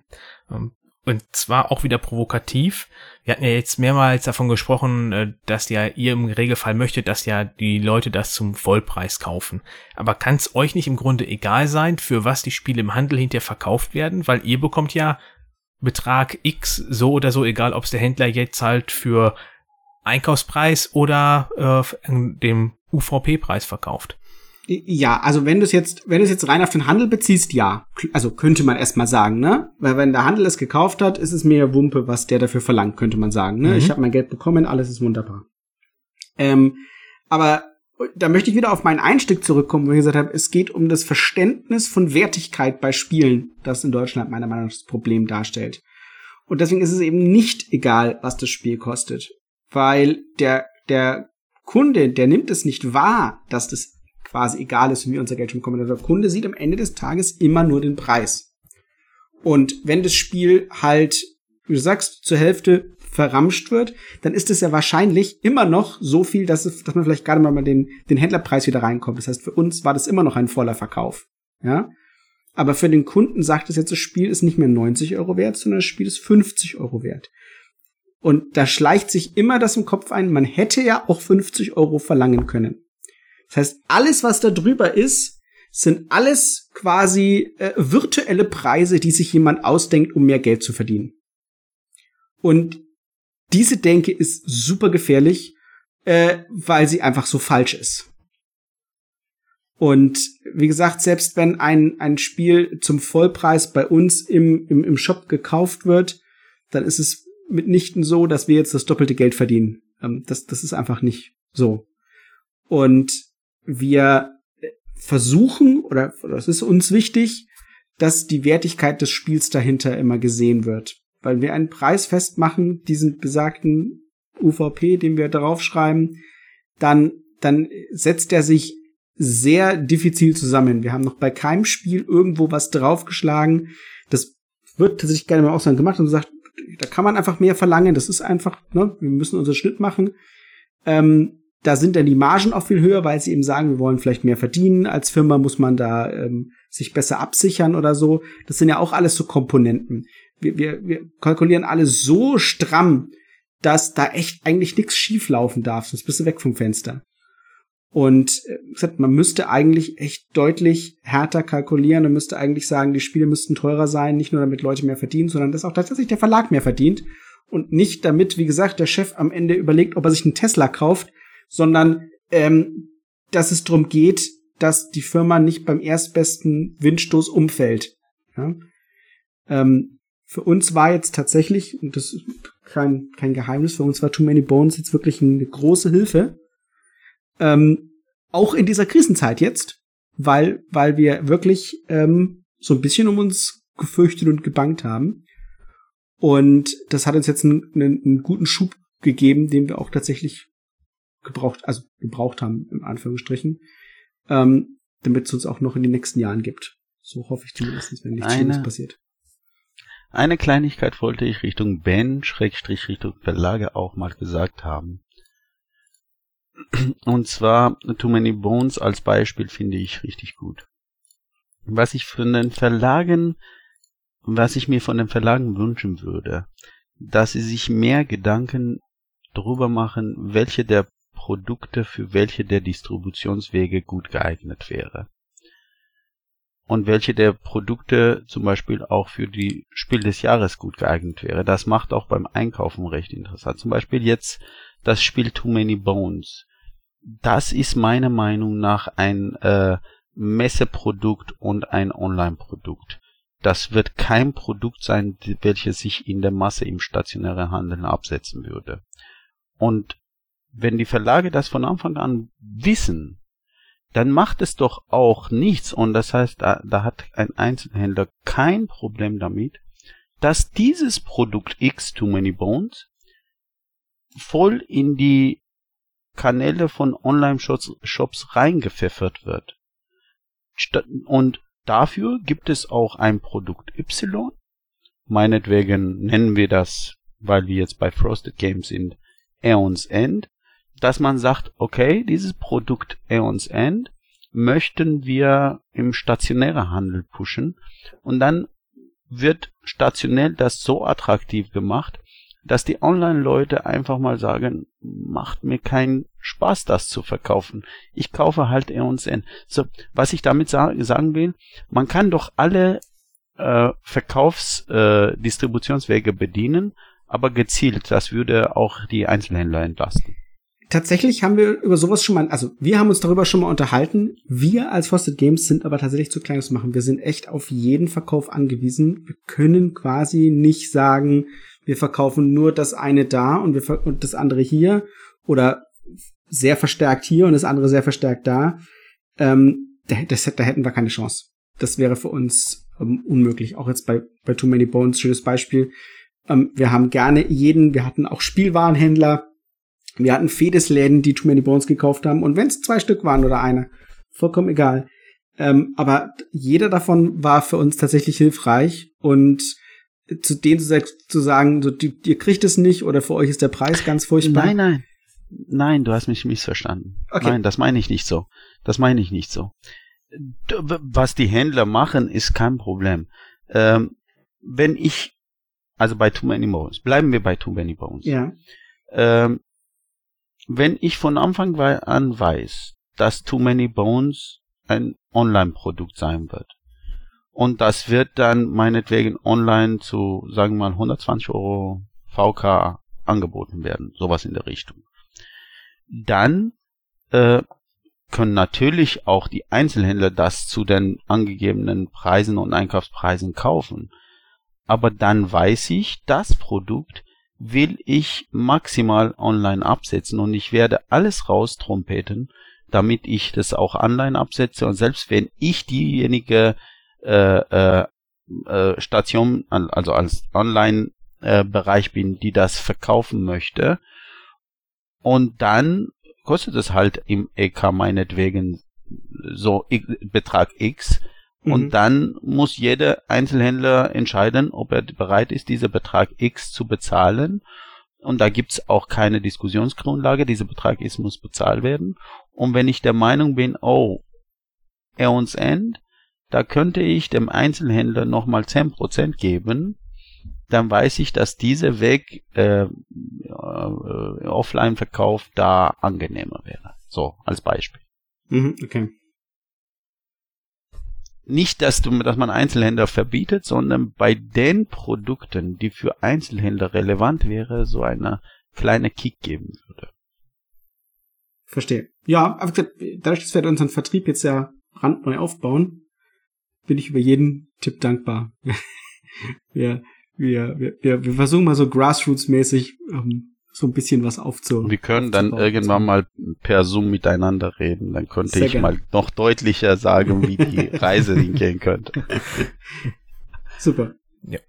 Ähm, und zwar auch wieder provokativ. Wir hatten ja jetzt mehrmals davon gesprochen, äh, dass ja ihr im Regelfall möchtet, dass ja die Leute das zum Vollpreis kaufen. Aber kann es euch nicht im Grunde egal sein, für was die Spiele im Handel hinterher verkauft werden? Weil ihr bekommt ja Betrag X so oder so, egal ob es der Händler jetzt halt für Einkaufspreis oder äh, dem UVP-Preis verkauft. Ja, also wenn du es jetzt, wenn du es jetzt rein auf den Handel beziehst, ja. Also könnte man erstmal sagen, ne? Weil wenn der Handel es gekauft hat, ist es mir Wumpe, was der dafür verlangt, könnte man sagen. Ne? Mhm. Ich habe mein Geld bekommen, alles ist wunderbar. Ähm, aber da möchte ich wieder auf meinen Einstieg zurückkommen, wo ich gesagt habe, es geht um das Verständnis von Wertigkeit bei Spielen, das in Deutschland meiner Meinung nach das Problem darstellt. Und deswegen ist es eben nicht egal, was das Spiel kostet. Weil der, der Kunde, der nimmt es nicht wahr, dass das quasi egal ist, wie unser Geld schon bekommen. Der Kunde sieht am Ende des Tages immer nur den Preis. Und wenn das Spiel halt, wie du sagst, zur Hälfte verramscht wird, dann ist es ja wahrscheinlich immer noch so viel, dass, es, dass man vielleicht gerade mal den, den Händlerpreis wieder reinkommt. Das heißt, für uns war das immer noch ein voller Verkauf. Ja. Aber für den Kunden sagt es jetzt, das Spiel ist nicht mehr 90 Euro wert, sondern das Spiel ist 50 Euro wert. Und da schleicht sich immer das im Kopf ein, man hätte ja auch 50 Euro verlangen können. Das heißt, alles, was da drüber ist, sind alles quasi äh, virtuelle Preise, die sich jemand ausdenkt, um mehr Geld zu verdienen. Und diese Denke ist super gefährlich, äh, weil sie einfach so falsch ist. Und wie gesagt, selbst wenn ein, ein Spiel zum Vollpreis bei uns im, im, im Shop gekauft wird, dann ist es mitnichten so, dass wir jetzt das doppelte Geld verdienen. Ähm, das, das ist einfach nicht so. Und wir versuchen, oder das ist uns wichtig, dass die Wertigkeit des Spiels dahinter immer gesehen wird. Weil wir einen Preis festmachen, diesen besagten UVP, den wir draufschreiben, dann, dann setzt er sich sehr diffizil zusammen. Wir haben noch bei keinem Spiel irgendwo was draufgeschlagen. Das wird tatsächlich gerne mal so gemacht und sagt, da kann man einfach mehr verlangen. Das ist einfach, ne, wir müssen unseren Schnitt machen. Ähm, da sind dann die Margen auch viel höher, weil sie eben sagen, wir wollen vielleicht mehr verdienen. Als Firma muss man da ähm, sich besser absichern oder so. Das sind ja auch alles so Komponenten. Wir, wir, wir kalkulieren alles so stramm, dass da echt eigentlich nichts schief laufen darf, sonst bist du weg vom Fenster. Und äh, gesagt, man müsste eigentlich echt deutlich härter kalkulieren und müsste eigentlich sagen, die Spiele müssten teurer sein, nicht nur damit Leute mehr verdienen, sondern dass auch tatsächlich der Verlag mehr verdient und nicht damit, wie gesagt, der Chef am Ende überlegt, ob er sich einen Tesla kauft, sondern ähm, dass es darum geht, dass die Firma nicht beim erstbesten Windstoß umfällt. Ja? Ähm, für uns war jetzt tatsächlich, und das ist kein, kein Geheimnis, für uns war Too Many Bones jetzt wirklich eine große Hilfe. Ähm, auch in dieser Krisenzeit jetzt, weil, weil wir wirklich ähm, so ein bisschen um uns gefürchtet und gebankt haben. Und das hat uns jetzt einen, einen, einen guten Schub gegeben, den wir auch tatsächlich gebraucht, also gebraucht haben, im Anführungsstrichen, ähm, damit es uns auch noch in den nächsten Jahren gibt. So hoffe ich zumindest, wenn nichts Schlimmes passiert. Eine Kleinigkeit wollte ich Richtung Ben, Schrägstrich Richtung Verlage auch mal gesagt haben. Und zwar Too Many Bones als Beispiel finde ich richtig gut. Was ich von den Verlagen, was ich mir von den Verlagen wünschen würde, dass sie sich mehr Gedanken darüber machen, welche der Produkte für welche der Distributionswege gut geeignet wäre. Und welche der Produkte zum Beispiel auch für die Spiel des Jahres gut geeignet wäre. Das macht auch beim Einkaufen recht interessant. Zum Beispiel jetzt das Spiel Too Many Bones. Das ist meiner Meinung nach ein äh, Messeprodukt und ein Online-Produkt. Das wird kein Produkt sein, welches sich in der Masse im stationären Handeln absetzen würde. Und wenn die Verlage das von Anfang an wissen, dann macht es doch auch nichts, und das heißt, da, da hat ein Einzelhändler kein Problem damit, dass dieses Produkt X Too Many Bones voll in die Kanäle von Online-Shops reingepfeffert wird. Und dafür gibt es auch ein Produkt Y. Meinetwegen nennen wir das, weil wir jetzt bei Frosted Games sind, Aeons End dass man sagt, okay, dieses Produkt Aeons End möchten wir im stationären Handel pushen und dann wird stationell das so attraktiv gemacht, dass die Online-Leute einfach mal sagen, macht mir keinen Spaß, das zu verkaufen. Ich kaufe halt Aeons End. So, was ich damit sa sagen will, man kann doch alle äh, Verkaufsdistributionswege äh, bedienen, aber gezielt. Das würde auch die Einzelhändler entlasten tatsächlich haben wir über sowas schon mal, also wir haben uns darüber schon mal unterhalten. Wir als Frosted Games sind aber tatsächlich zu klein zu machen. Wir sind echt auf jeden Verkauf angewiesen. Wir können quasi nicht sagen, wir verkaufen nur das eine da und wir und das andere hier oder sehr verstärkt hier und das andere sehr verstärkt da. Ähm, da, das, da hätten wir keine Chance. Das wäre für uns ähm, unmöglich. Auch jetzt bei, bei Too Many Bones, schönes Beispiel. Ähm, wir haben gerne jeden, wir hatten auch Spielwarenhändler, wir hatten Fedesläden, die Too Many Bones gekauft haben. Und wenn es zwei Stück waren oder eine, vollkommen egal. Ähm, aber jeder davon war für uns tatsächlich hilfreich. Und zu denen zu sagen, so, die, ihr kriegt es nicht oder für euch ist der Preis ganz furchtbar. Nein, nein. Nein, du hast mich missverstanden. Okay. Nein, das meine ich nicht so. Das meine ich nicht so. Was die Händler machen, ist kein Problem. Ähm, wenn ich, also bei Too Many Bones, bleiben wir bei Too Many Bones. Ja. Ähm, wenn ich von Anfang an weiß, dass Too Many Bones ein Online-Produkt sein wird, und das wird dann meinetwegen online zu, sagen wir mal, 120 Euro VK angeboten werden, sowas in der Richtung. Dann äh, können natürlich auch die Einzelhändler das zu den angegebenen Preisen und Einkaufspreisen kaufen. Aber dann weiß ich, das Produkt will ich maximal online absetzen und ich werde alles raustrompeten, damit ich das auch online absetze. Und selbst wenn ich diejenige äh, äh, äh, Station, also als Online-Bereich äh, bin, die das verkaufen möchte und dann kostet es halt im EK meinetwegen so Betrag X und mhm. dann muss jeder Einzelhändler entscheiden, ob er bereit ist, diesen Betrag X zu bezahlen. Und da gibt's auch keine Diskussionsgrundlage. Dieser Betrag X muss bezahlt werden. Und wenn ich der Meinung bin, oh, er uns End, da könnte ich dem Einzelhändler nochmal 10% geben, dann weiß ich, dass dieser Weg äh, äh, Offline-Verkauf da angenehmer wäre. So, als Beispiel. Mhm, okay nicht, dass, du, dass man Einzelhändler verbietet, sondern bei den Produkten, die für Einzelhändler relevant wäre, so eine kleine Kick geben würde. Verstehe. Ja, aber dadurch, dass wir unseren Vertrieb jetzt ja brandneu aufbauen, bin ich über jeden Tipp dankbar. wir, wir, wir, wir versuchen mal so Grassroots-mäßig ähm, so ein bisschen was aufzu. Wir können dann irgendwann mal per Zoom miteinander reden. Dann könnte Sehr ich gerne. mal noch deutlicher sagen, wie die Reise hingehen könnte. Super. Ja.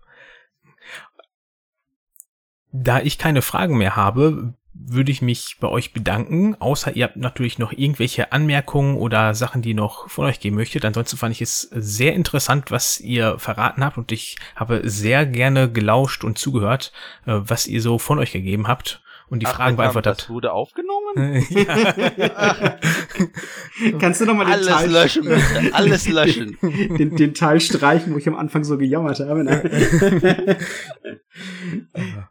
Da ich keine Fragen mehr habe, würde ich mich bei euch bedanken. Außer ihr habt natürlich noch irgendwelche Anmerkungen oder Sachen, die noch von euch geben möchtet. Ansonsten fand ich es sehr interessant, was ihr verraten habt und ich habe sehr gerne gelauscht und zugehört, äh, was ihr so von euch gegeben habt und die Ach, Fragen beantwortet. Das wurde aufgenommen? Kannst du nochmal den Alles Teil löschen, bitte. Alles löschen. Den, den Teil streichen, wo ich am Anfang so gejammert habe. Ne?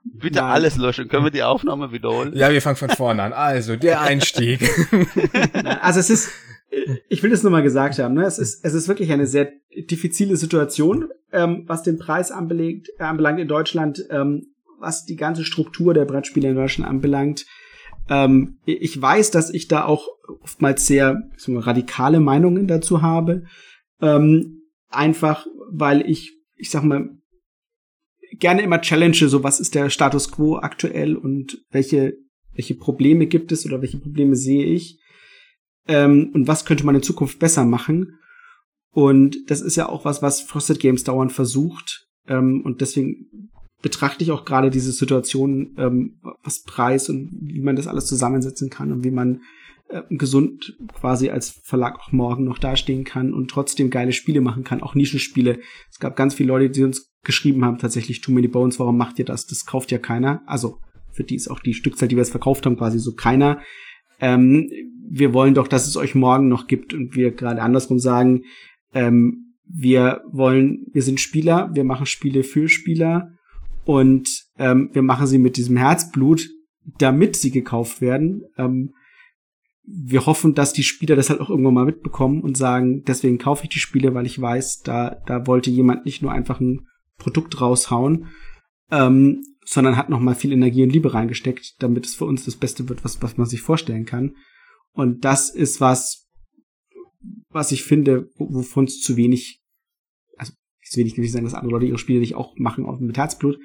bitte Nein. alles löschen. Können wir die Aufnahme wiederholen? Ja, wir fangen von vorne an. Also, der Einstieg. also es ist, ich will das nur mal gesagt haben, ne? es, ist, es ist wirklich eine sehr diffizile Situation, ähm, was den Preis anbelangt, äh, anbelangt in Deutschland, ähm, was die ganze Struktur der Brettspiele in Deutschland anbelangt. Ähm, ich weiß, dass ich da auch oftmals sehr radikale Meinungen dazu habe. Ähm, einfach, weil ich, ich sag mal, gerne immer challenge, so was ist der Status quo aktuell und welche, welche Probleme gibt es oder welche Probleme sehe ich ähm, und was könnte man in Zukunft besser machen. Und das ist ja auch was, was Frosted Games dauernd versucht. Ähm, und deswegen betrachte ich auch gerade diese Situation, ähm, was Preis und wie man das alles zusammensetzen kann und wie man äh, gesund quasi als Verlag auch morgen noch dastehen kann und trotzdem geile Spiele machen kann, auch Nischenspiele. Es gab ganz viele Leute, die uns geschrieben haben, tatsächlich Too Many Bones, warum macht ihr das? Das kauft ja keiner. Also für die ist auch die Stückzahl, die wir jetzt verkauft haben, quasi so keiner. Ähm, wir wollen doch, dass es euch morgen noch gibt und wir gerade andersrum sagen, ähm, wir wollen, wir sind Spieler, wir machen Spiele für Spieler und ähm, wir machen sie mit diesem Herzblut, damit sie gekauft werden. Ähm, wir hoffen, dass die Spieler das halt auch irgendwann mal mitbekommen und sagen, deswegen kaufe ich die Spiele, weil ich weiß, da, da wollte jemand nicht nur einfach ein Produkt raushauen, ähm, sondern hat noch mal viel Energie und Liebe reingesteckt, damit es für uns das Beste wird, was, was man sich vorstellen kann. Und das ist was, was ich finde, wovon es zu wenig zu wenig gewesen sein, dass andere Leute ihre Spiele nicht auch machen, auch mit Herzblut.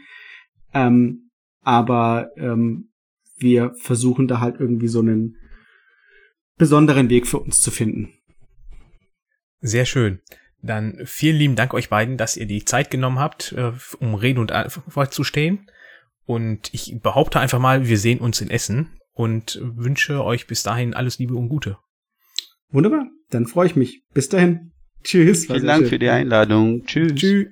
Ähm, aber ähm, wir versuchen da halt irgendwie so einen besonderen Weg für uns zu finden. Sehr schön. Dann vielen lieben Dank euch beiden, dass ihr die Zeit genommen habt, äh, um Reden und Antwort zu stehen. Und ich behaupte einfach mal, wir sehen uns in Essen und wünsche euch bis dahin alles Liebe und Gute. Wunderbar, dann freue ich mich. Bis dahin. Tschüss. Vielen Dank schön. für die Einladung. Tschüss. Tschüss.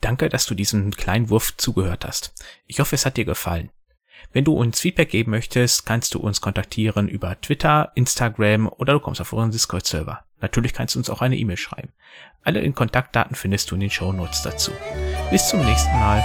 Danke, dass du diesem kleinen Wurf zugehört hast. Ich hoffe, es hat dir gefallen. Wenn du uns Feedback geben möchtest, kannst du uns kontaktieren über Twitter, Instagram oder du kommst auf unseren Discord-Server. Natürlich kannst du uns auch eine E-Mail schreiben. Alle in Kontaktdaten findest du in den Show Notes dazu. Bis zum nächsten Mal.